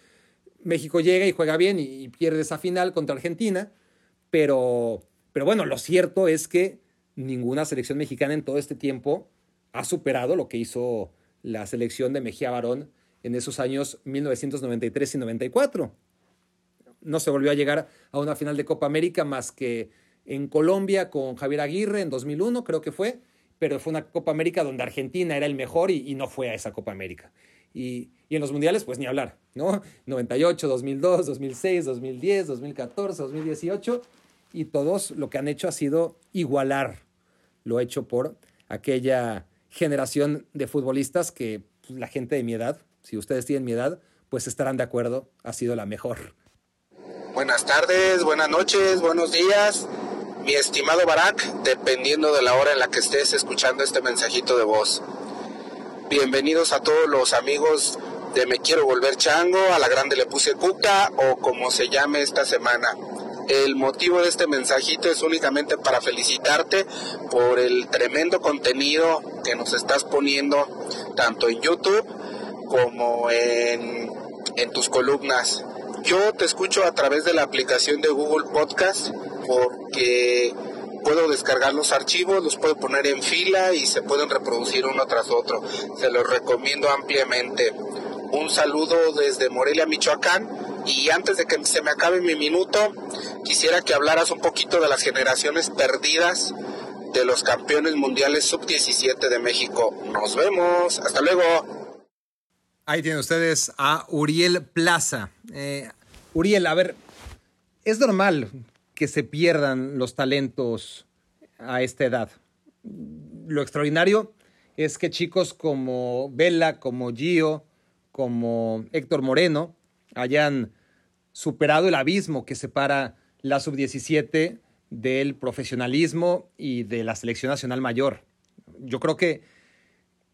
México llega y juega bien y, pierde esa final contra Argentina, pero, pero bueno, lo cierto es que ninguna selección mexicana en todo este tiempo ha superado lo que hizo la selección de Mejía Barón en esos años 1993 y 94. No se volvió a llegar a una final de Copa América más que en Colombia con Javier Aguirre en 2001, creo que fue, pero fue una Copa América donde Argentina era el mejor y, no fue a esa Copa América. Y, y, en los mundiales, pues ni hablar, ¿no? 98, 2002, 2006, 2010, 2014, 2018, y todos lo que han hecho ha sido igualar lo hecho por aquella generación de futbolistas que pues, la gente de mi edad, si ustedes tienen mi edad, pues estarán de acuerdo, ha sido la mejor. Buenas tardes, buenas noches, buenos días, mi estimado Barak, dependiendo de la hora en la que estés escuchando este mensajito de voz. Bienvenidos a todos los amigos de Me Quiero Volver Chango, a la grande le puse Cuca o como se llame esta semana. El motivo de este mensajito es únicamente para felicitarte por el tremendo contenido que nos estás poniendo tanto en YouTube como en, en tus columnas. Yo te escucho a través de la aplicación de Google Podcast porque puedo descargar los archivos, los puedo poner en fila y se pueden reproducir uno tras otro. Se los recomiendo ampliamente. Un saludo desde Morelia, Michoacán y antes de que se me acabe mi minuto, quisiera que hablaras un poquito de las generaciones perdidas de los campeones mundiales sub-17 de México. Nos vemos, hasta luego. Ahí tienen ustedes a Uriel Plaza. Eh, Uriel, a ver, es normal que se pierdan los talentos a esta edad. Lo extraordinario es que chicos como Vela, como Gio, como Héctor Moreno, hayan superado el abismo que separa la sub-17 del profesionalismo y de la selección nacional mayor. Yo creo que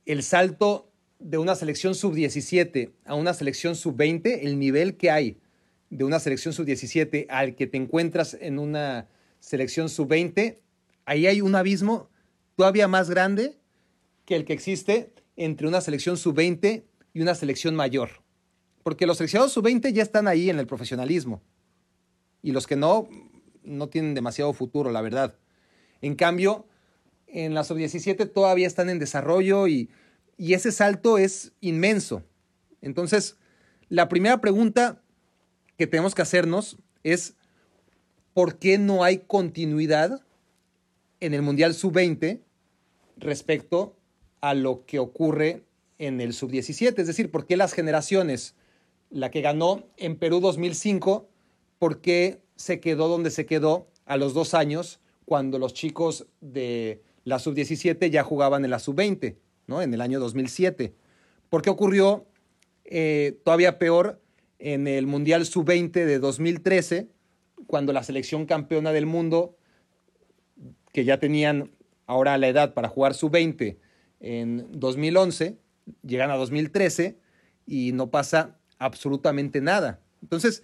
el salto de una selección sub-17 a una selección sub-20, el nivel que hay de una selección sub-17 al que te encuentras en una selección sub-20, ahí hay un abismo todavía más grande que el que existe entre una selección sub-20 y una selección mayor. Porque los seleccionados sub-20 ya están ahí en el profesionalismo. Y los que no, no tienen demasiado futuro, la verdad. En cambio, en la sub-17 todavía están en desarrollo y, y ese salto es inmenso. Entonces, la primera pregunta que tenemos que hacernos es, ¿por qué no hay continuidad en el Mundial Sub-20 respecto a lo que ocurre en el Sub-17? Es decir, ¿por qué las generaciones la que ganó en Perú 2005, ¿por qué se quedó donde se quedó a los dos años cuando los chicos de la sub-17 ya jugaban en la sub-20, ¿no? En el año 2007. ¿Por qué ocurrió eh, todavía peor en el Mundial sub-20 de 2013, cuando la selección campeona del mundo, que ya tenían ahora la edad para jugar sub-20 en 2011, llegan a 2013 y no pasa absolutamente nada. Entonces,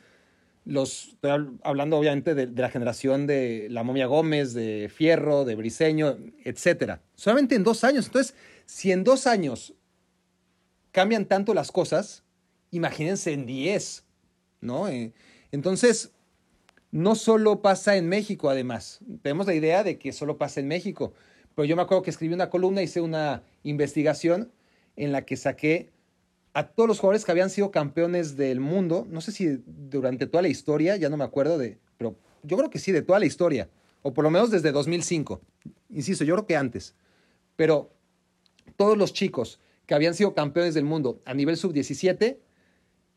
los, estoy hablando obviamente de, de, la generación de la momia Gómez, de Fierro, de Briseño, etcétera. Solamente en dos años. Entonces, si en dos años cambian tanto las cosas, imagínense en diez, ¿no? Eh, entonces, no solo pasa en México, además. Tenemos la idea de que solo pasa en México. Pero yo me acuerdo que escribí una columna, hice una investigación en la que saqué a todos los jugadores que habían sido campeones del mundo, no sé si durante toda la historia, ya no me acuerdo de, pero yo creo que sí, de toda la historia, o por lo menos desde 2005. Insisto, yo creo que antes. Pero todos los chicos que habían sido campeones del mundo a nivel sub-17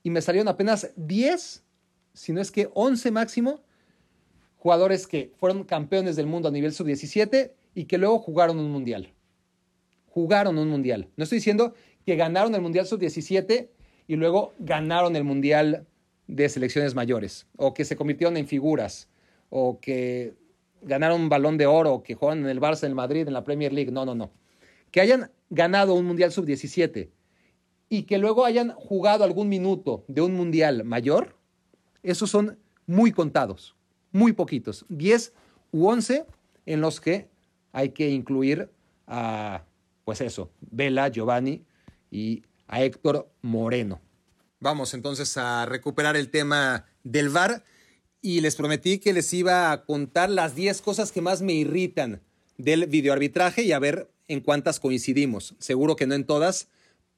y me salieron apenas 10, si no es que 11 máximo, jugadores que fueron campeones del mundo a nivel sub-17 y que luego jugaron un mundial. Jugaron un mundial. No estoy diciendo que ganaron el Mundial Sub-17 y luego ganaron el Mundial de selecciones mayores, o que se convirtieron en figuras, o que ganaron un balón de oro, o que juegan en el Barça, en el Madrid, en la Premier League. No, no, no. Que hayan ganado un Mundial Sub-17 y que luego hayan jugado algún minuto de un Mundial mayor, esos son muy contados, muy poquitos. 10 u 11 en los que hay que incluir a, pues eso, Vela, Giovanni, y a Héctor Moreno. Vamos entonces a recuperar el tema del VAR y les prometí que les iba a contar las 10 cosas que más me irritan del videoarbitraje y a ver en cuántas coincidimos. Seguro que no en todas,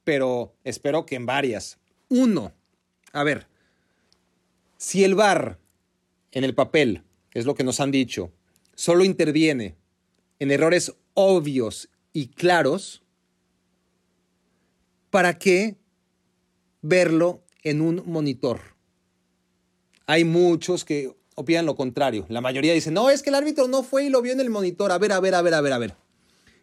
pero espero que en varias. Uno, a ver, si el VAR en el papel, es lo que nos han dicho, solo interviene en errores obvios y claros, ¿para qué verlo en un monitor? Hay muchos que opinan lo contrario. La mayoría dice, no, es que el árbitro no fue y lo vio en el monitor. A ver, a ver, a ver, a ver, a ver.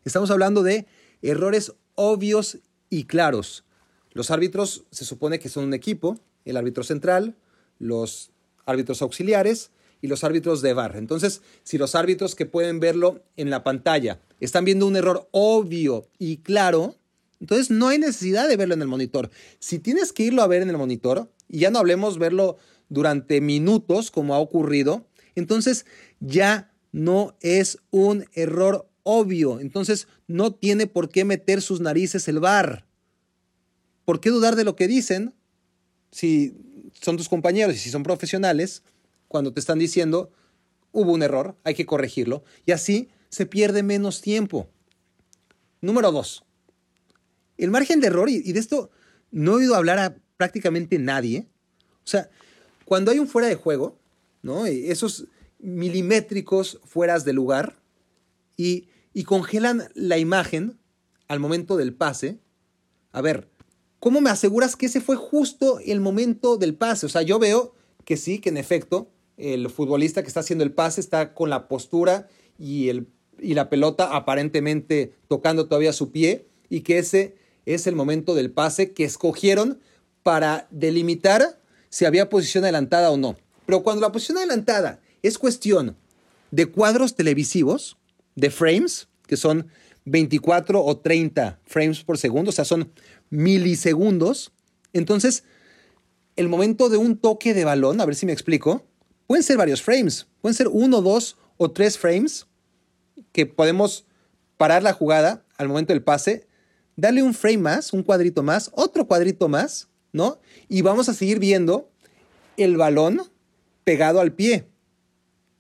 Estamos hablando de errores obvios y claros. Los árbitros se supone que son un equipo, el árbitro central, los árbitros auxiliares y los árbitros de VAR. Entonces, si los árbitros que pueden verlo en la pantalla están viendo un error obvio y claro, entonces no hay necesidad de verlo en el monitor. Si tienes que irlo a ver en el monitor, y ya no hablemos verlo durante minutos como ha ocurrido, entonces ya no es un error obvio. Entonces no tiene por qué meter sus narices el bar. ¿Por qué dudar de lo que dicen si son tus compañeros y si son profesionales cuando te están diciendo hubo un error, hay que corregirlo y así se pierde menos tiempo? Número dos, el margen de error, y, de esto no he oído hablar a prácticamente nadie. O sea, cuando hay un fuera de juego, ¿no? Esos milimétricos fueras de lugar y, congelan la imagen al momento del pase. A ver, ¿cómo me aseguras que ese fue justo el momento del pase? O sea, yo veo que sí, que en efecto, el futbolista que está haciendo el pase está con la postura y, el, y la pelota aparentemente tocando todavía su pie y que ese es el momento del pase que escogieron para delimitar si había posición adelantada o no. Pero cuando la posición adelantada es cuestión de cuadros televisivos, de frames, que son 24 o 30 frames por segundo, o sea, son milisegundos, entonces el momento de un toque de balón, a ver si me explico, pueden ser varios frames, pueden ser uno, dos o tres frames que podemos parar la jugada al momento del pase dale un frame más, un cuadrito más, otro cuadrito más, ¿no? Y vamos a seguir viendo el balón pegado al pie.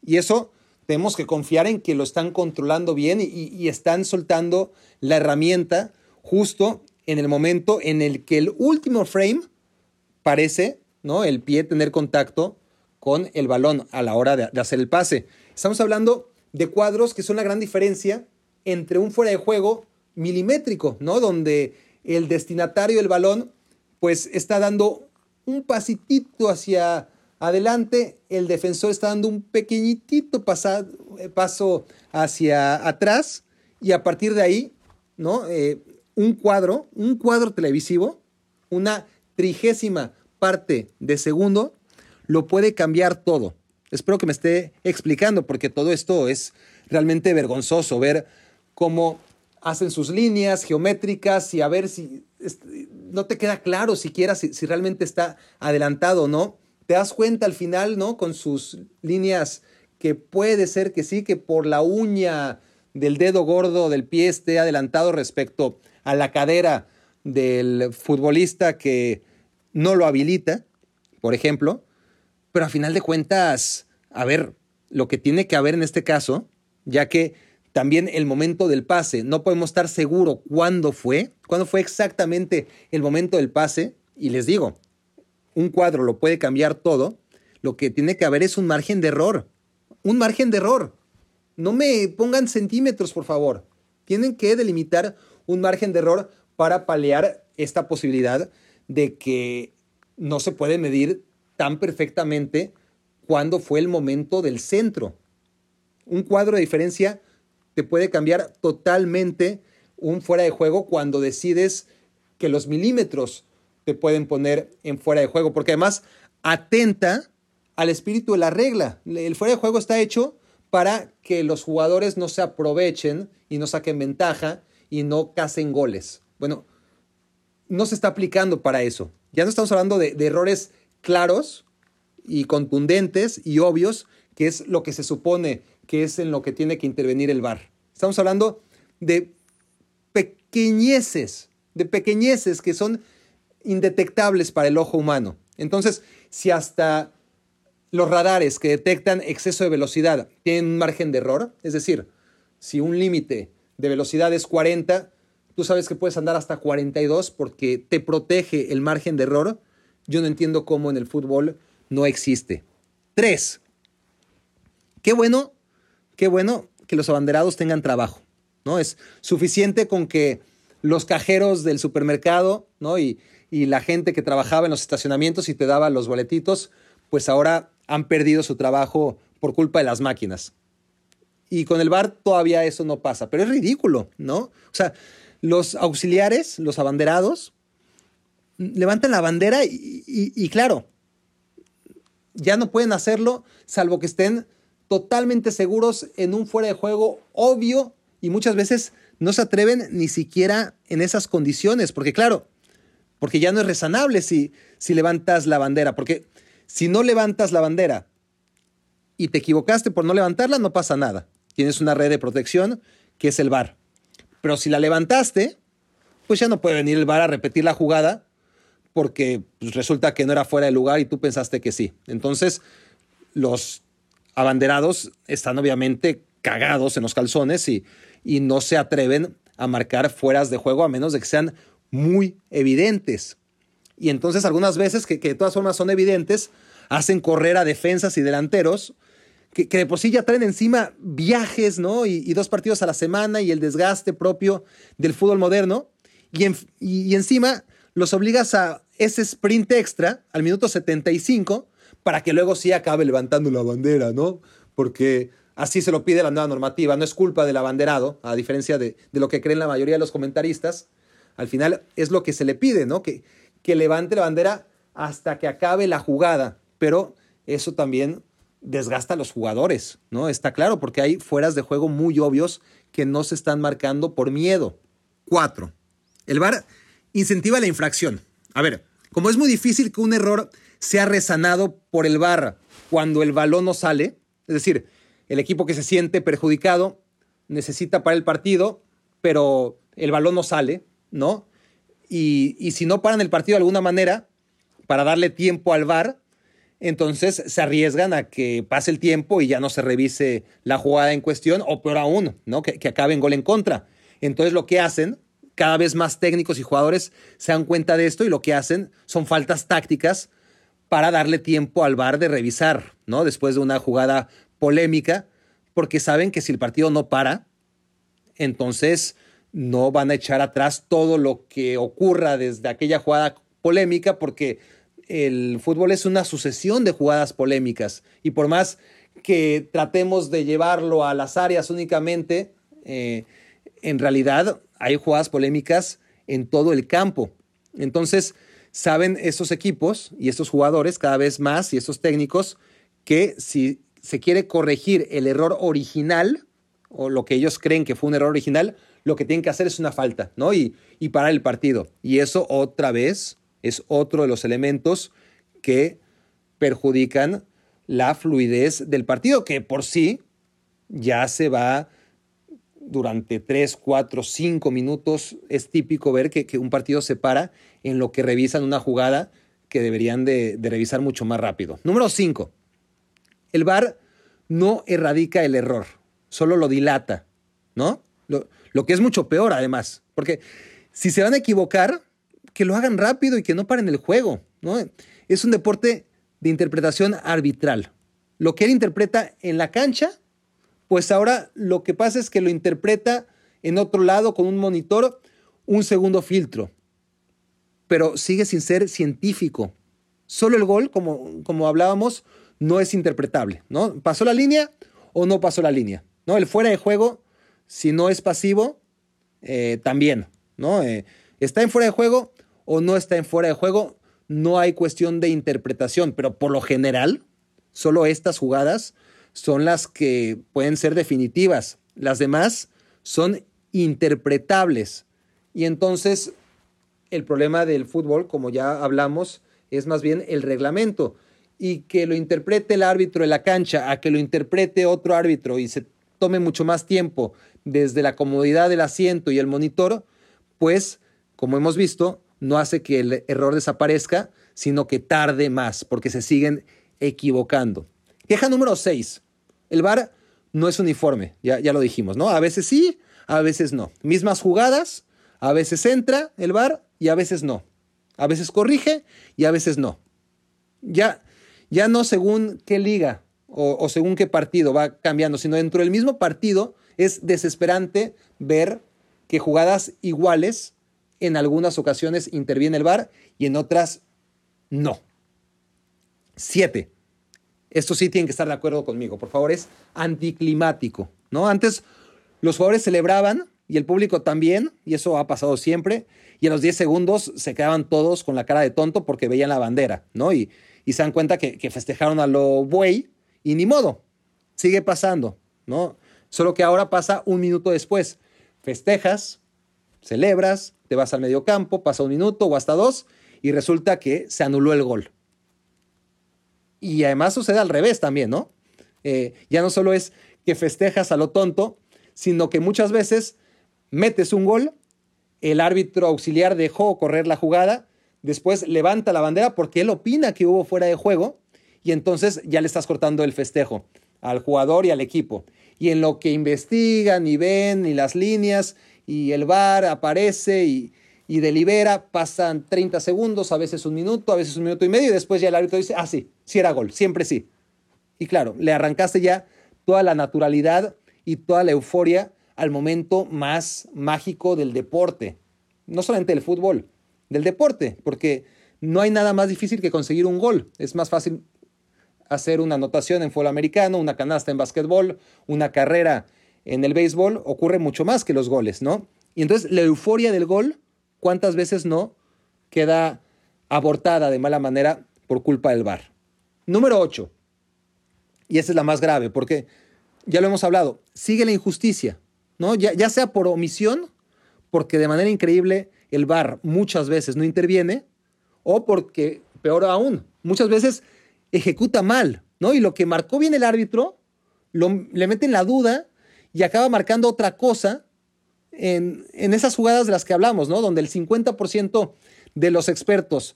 Y eso tenemos que confiar en que lo están controlando bien y, están soltando la herramienta justo en el momento en el que el último frame parece, ¿no? El pie tener contacto con el balón a la hora de hacer el pase. Estamos hablando de cuadros que son la gran diferencia entre un fuera de juego milimétrico, ¿no? Donde el destinatario del balón pues está dando un pasitito hacia, adelante, el defensor está dando un pequeñitito eh, paso hacia atrás y a partir de ahí, ¿no? Eh, un cuadro, un cuadro televisivo, una trigésima parte de segundo, lo puede cambiar todo. Espero que me esté explicando porque todo esto es realmente vergonzoso ver cómo hacen sus líneas geométricas y a ver si no te queda claro siquiera si, si realmente está adelantado o no. Te das cuenta al final, ¿no? Con sus líneas que puede ser que sí, que por la uña del dedo gordo del pie esté adelantado respecto a la cadera del futbolista que no lo habilita, por ejemplo. Pero a final de cuentas, a ver, lo que tiene que haber en este caso, ya que también el momento del pase, no podemos estar seguro cuándo fue, cuándo fue exactamente el momento del pase, y les digo, un cuadro lo puede cambiar todo, lo que tiene que haber es un margen de error, un margen de error. No me pongan centímetros, por favor. Tienen que delimitar un margen de error para paliar esta posibilidad de que no se puede medir tan perfectamente cuándo fue el momento del centro. Un cuadro de diferencia te puede cambiar totalmente un fuera de juego cuando decides que los milímetros te pueden poner en fuera de juego, porque además atenta al espíritu de la regla. El fuera de juego está hecho para que los jugadores no se aprovechen y no saquen ventaja y no casen goles. Bueno, no se está aplicando para eso. Ya no estamos hablando de, errores claros y contundentes y obvios, que es lo que se supone que es en lo que tiene que intervenir el VAR. Estamos hablando de pequeñeces, de pequeñeces que son indetectables para el ojo humano. Entonces, si hasta los radares que detectan exceso de velocidad tienen un margen de error, es decir, si un límite de velocidad es 40, tú sabes que puedes andar hasta 42 porque te protege el margen de error, yo no entiendo cómo en el fútbol no existe. Tres, qué bueno, qué bueno que los abanderados tengan trabajo, ¿no? Es suficiente con que los cajeros del supermercado, ¿no? Y, y la gente que trabajaba en los estacionamientos y te daba los boletitos, pues ahora han perdido su trabajo por culpa de las máquinas. Y con el bar todavía eso no pasa, pero es ridículo, ¿no? O sea, los auxiliares, los abanderados, levantan la bandera y, claro, ya no pueden hacerlo salvo que estén totalmente seguros en un fuera de juego obvio y muchas veces no se atreven ni siquiera en esas condiciones, porque claro, porque ya no es rezanable si, si levantas la bandera, porque si no levantas la bandera y te equivocaste por no levantarla, no pasa nada. Tienes una red de protección que es el VAR. Pero si la levantaste, pues ya no puede venir el VAR a repetir la jugada porque pues, resulta que no era fuera de lugar y tú pensaste que sí. Entonces, los abanderados están obviamente cagados en los calzones y, y no se atreven a marcar fueras de juego a menos de que sean muy evidentes. Y entonces algunas veces, que, que de todas formas son evidentes, hacen correr a defensas y delanteros que, de por sí ya traen encima viajes, ¿no? Y, dos partidos a la semana y el desgaste propio del fútbol moderno. Y, y, encima los obligas a ese sprint extra al minuto 75 para que luego sí acabe levantando la bandera, ¿no? Porque así se lo pide la nueva normativa. No es culpa del abanderado, a diferencia de, de, lo que creen la mayoría de los comentaristas. Al final es lo que se le pide, ¿no? Que, que levante la bandera hasta que acabe la jugada. Pero eso también desgasta a los jugadores, ¿no? Está claro, porque hay fueras de juego muy obvios que no se están marcando por miedo. Cuatro, el VAR incentiva la infracción. A ver, como es muy difícil que un error sea resanado por el VAR cuando el balón no sale, es decir, el equipo que se siente perjudicado necesita para el partido, pero el balón no sale, ¿no? Y, y si no paran el partido de alguna manera, para darle tiempo al VAR, entonces se arriesgan a que pase el tiempo y ya no se revise la jugada en cuestión, o peor aún, ¿no? que, que acabe en gol en contra. Entonces lo que hacen, cada vez más técnicos y jugadores se dan cuenta de esto y lo que hacen son faltas tácticas para darle tiempo al VAR de revisar, ¿no? Después de una jugada polémica, porque saben que si el partido no para, entonces no van a echar atrás todo lo que ocurra desde aquella jugada polémica, porque el fútbol es una sucesión de jugadas polémicas y por más que tratemos de llevarlo a las áreas únicamente, eh, en realidad hay jugadas polémicas en todo el campo. Entonces, saben esos equipos y estos jugadores cada vez más y estos técnicos que si se quiere corregir el error original o lo que ellos creen que fue un error original, lo que tienen que hacer es una falta, ¿no? Y, y parar el partido. Y eso otra vez es otro de los elementos que perjudican la fluidez del partido, que por sí ya se va durante 3, 4, 5 minutos. Es típico ver que, un partido se para en lo que revisan una jugada que deberían de, revisar mucho más rápido. Número 5. El VAR no erradica el error, solo lo dilata, ¿no? Lo, lo que es mucho peor además, porque si se van a equivocar, que lo hagan rápido y que no paren el juego. ¿no? Es un deporte de interpretación arbitral. Lo que él interpreta en la cancha, pues ahora lo que pasa es que lo interpreta en otro lado con un monitor, un segundo filtro. Pero sigue sin ser científico. Solo el gol, como, como hablábamos, no es interpretable. ¿no? ¿Pasó la línea o no pasó la línea? ¿no? El fuera de juego, si no es pasivo, eh, también. ¿no? Eh, está en fuera de juego, o no está en fuera de juego, no hay cuestión de interpretación, pero por lo general, solo estas jugadas son las que pueden ser definitivas. Las demás son interpretables. Y entonces el problema del fútbol, como ya hablamos, es más bien el reglamento. Y que lo interprete el árbitro en la cancha, a que lo interprete otro árbitro y se tome mucho más tiempo desde la comodidad del asiento y el monitor, pues, como hemos visto, no hace que el error desaparezca, sino que tarde más, porque se siguen equivocando. Queja número 6. El VAR no es uniforme, ya, ya lo dijimos, ¿no? A veces sí, a veces no. Mismas jugadas, a veces entra el VAR y a veces no. A veces corrige y a veces no. Ya, ya no según qué liga o, según qué partido va cambiando, sino dentro del mismo partido es desesperante ver que jugadas iguales en algunas ocasiones interviene el VAR y en otras no. Siete. Esto sí tienen que estar de acuerdo conmigo, por favor, es anticlimático, ¿no? Antes los jugadores celebraban y el público también, y eso ha pasado siempre, y a los 10 segundos se quedaban todos con la cara de tonto porque veían la bandera, ¿no? Y, y se dan cuenta que, que festejaron a lo buey y ni modo, sigue pasando, ¿no? Solo que ahora pasa un minuto después. Festejas, celebras, te vas al medio campo, pasa un minuto o hasta dos y resulta que se anuló el gol. Y además sucede al revés también, ¿no? Eh, ya no solo es que festejas a lo tonto, sino que muchas veces metes un gol, el árbitro auxiliar dejó correr la jugada, después levanta la bandera porque él opina que hubo fuera de juego y entonces ya le estás cortando el festejo al jugador y al equipo. Y en lo que investigan y ven y las líneas y el VAR aparece y, delibera, pasan 30 segundos, a veces un minuto, a veces un minuto y medio, y después ya el árbitro dice, ah, sí, sí era gol, siempre sí. Y claro, le arrancaste ya toda la naturalidad y toda la euforia al momento más mágico del deporte. No solamente del fútbol, del deporte, porque no hay nada más difícil que conseguir un gol. Es más fácil hacer una anotación en fútbol americano, una canasta en básquetbol, una carrera en el béisbol ocurre mucho más que los goles, ¿no? Y entonces la euforia del gol, ¿cuántas veces no queda abortada de mala manera por culpa del VAR? Número 8. Y esa es la más grave, porque ya lo hemos hablado, sigue la injusticia, ¿no? Ya, ya sea por omisión, porque de manera increíble el VAR muchas veces no interviene, o porque, peor aún, muchas veces ejecuta mal, ¿no? Y lo que marcó bien el árbitro, le mete en la duda y acaba marcando otra cosa en, esas jugadas de las que hablamos, ¿no? Donde el 50% de los expertos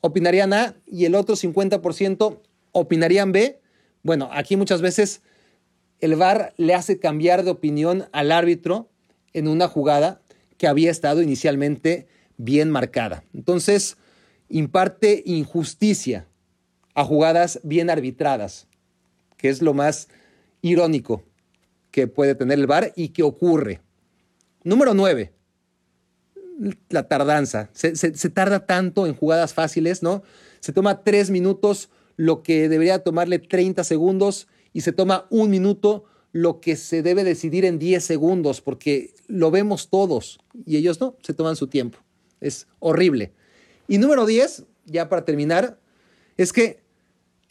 opinarían A y el otro 50% opinarían B. Bueno, aquí muchas veces el VAR le hace cambiar de opinión al árbitro en una jugada que había estado inicialmente bien marcada. Entonces, imparte injusticia a jugadas bien arbitradas, que es lo más irónico que puede tener el VAR y que ocurre. Número 9. La tardanza. Se, tarda tanto en jugadas fáciles, ¿no? se toma tres minutos lo que debería tomarle 30 segundos y se toma un minuto lo que se debe decidir en 10 segundos, porque lo vemos todos y ellos no, se toman su tiempo. Es horrible. Y número 10, ya para terminar, es que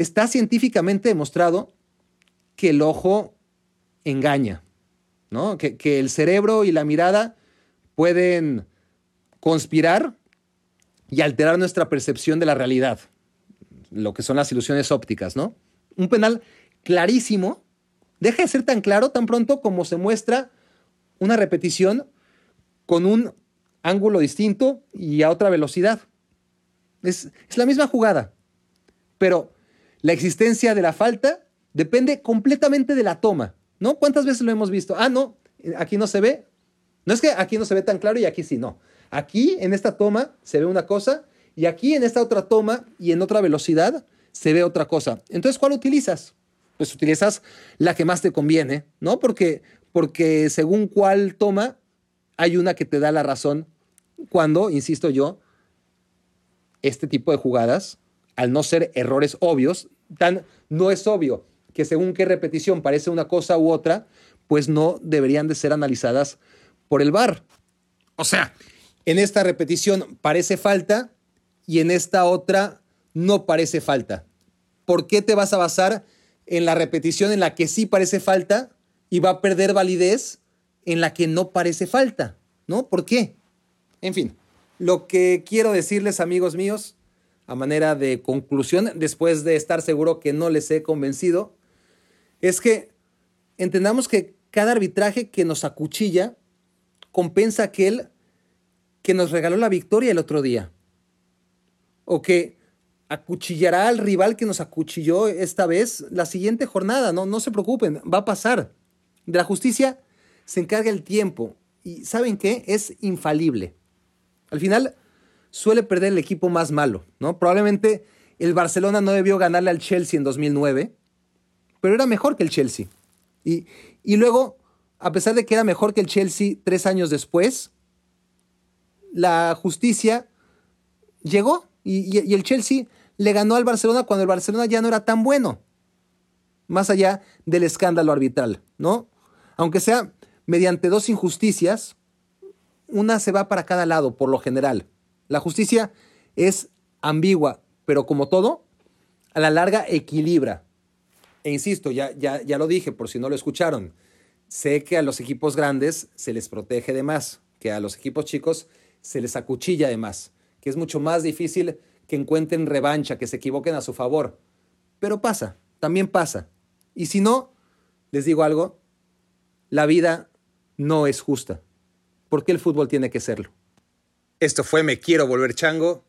está científicamente demostrado que el ojo engaña, ¿no? Que, que el cerebro y la mirada pueden conspirar y alterar nuestra percepción de la realidad, lo que son las ilusiones ópticas, ¿no? Un penal clarísimo deja de ser tan claro tan pronto como se muestra una repetición con un ángulo distinto y a otra velocidad. Es, es la misma jugada, pero la existencia de la falta depende completamente de la toma, ¿no? ¿Cuántas veces lo hemos visto? Ah, no, aquí no se ve. No es que aquí no se ve tan claro y aquí sí, no. Aquí en esta toma se ve una cosa y aquí en esta otra toma y en otra velocidad se ve otra cosa. Entonces, ¿cuál utilizas? Pues utilizas la que más te conviene, ¿no? Porque, porque según cuál toma, hay una que te da la razón cuando, insisto yo, este tipo de jugadas, al no ser errores obvios, tan no es obvio que según qué repetición parece una cosa u otra, pues no deberían de ser analizadas por el VAR. O sea, en esta repetición parece falta y en esta otra no parece falta. ¿Por qué te vas a basar en la repetición en la que sí parece falta y va a perder validez en la que no parece falta? ¿No? ¿Por qué? En fin, lo que quiero decirles, amigos míos, a manera de conclusión, después de estar seguro que no les he convencido, es que entendamos que cada arbitraje que nos acuchilla compensa aquel que nos regaló la victoria el otro día. O que acuchillará al rival que nos acuchilló esta vez la siguiente jornada. No, no se preocupen, va a pasar. De la justicia se encarga el tiempo. Y ¿saben qué? Es infalible. Al final suele perder el equipo más malo, ¿no? Probablemente el Barcelona no debió ganarle al Chelsea en 2009, pero era mejor que el Chelsea. Y, y luego, a pesar de que era mejor que el Chelsea tres años después, la justicia llegó y, y, el Chelsea le ganó al Barcelona cuando el Barcelona ya no era tan bueno, más allá del escándalo arbitral, ¿no? Aunque sea mediante dos injusticias, una se va para cada lado, por lo general. La justicia es ambigua, pero como todo, a la larga equilibra. E insisto, ya, ya, ya lo dije por si no lo escucharon, sé que a los equipos grandes se les protege de más, que a los equipos chicos se les acuchilla de más, que es mucho más difícil que encuentren revancha, que se equivoquen a su favor. Pero pasa, también pasa. Y si no, les digo algo, la vida no es justa. ¿Por qué el fútbol tiene que serlo? Esto fue Me Quiero Volver Chango.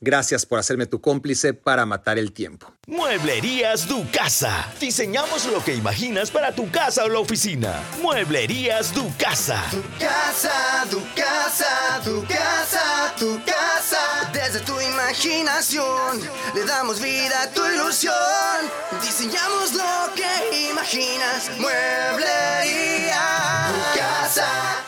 Gracias por hacerme tu cómplice para matar el tiempo. Mueblerías Du Casa. Diseñamos lo que imaginas para tu casa o la oficina. Mueblerías Du Casa. Tu casa, tu casa, tu casa, tu casa. Desde tu imaginación le damos vida a tu ilusión. Diseñamos lo que imaginas. Mueblería Tu casa.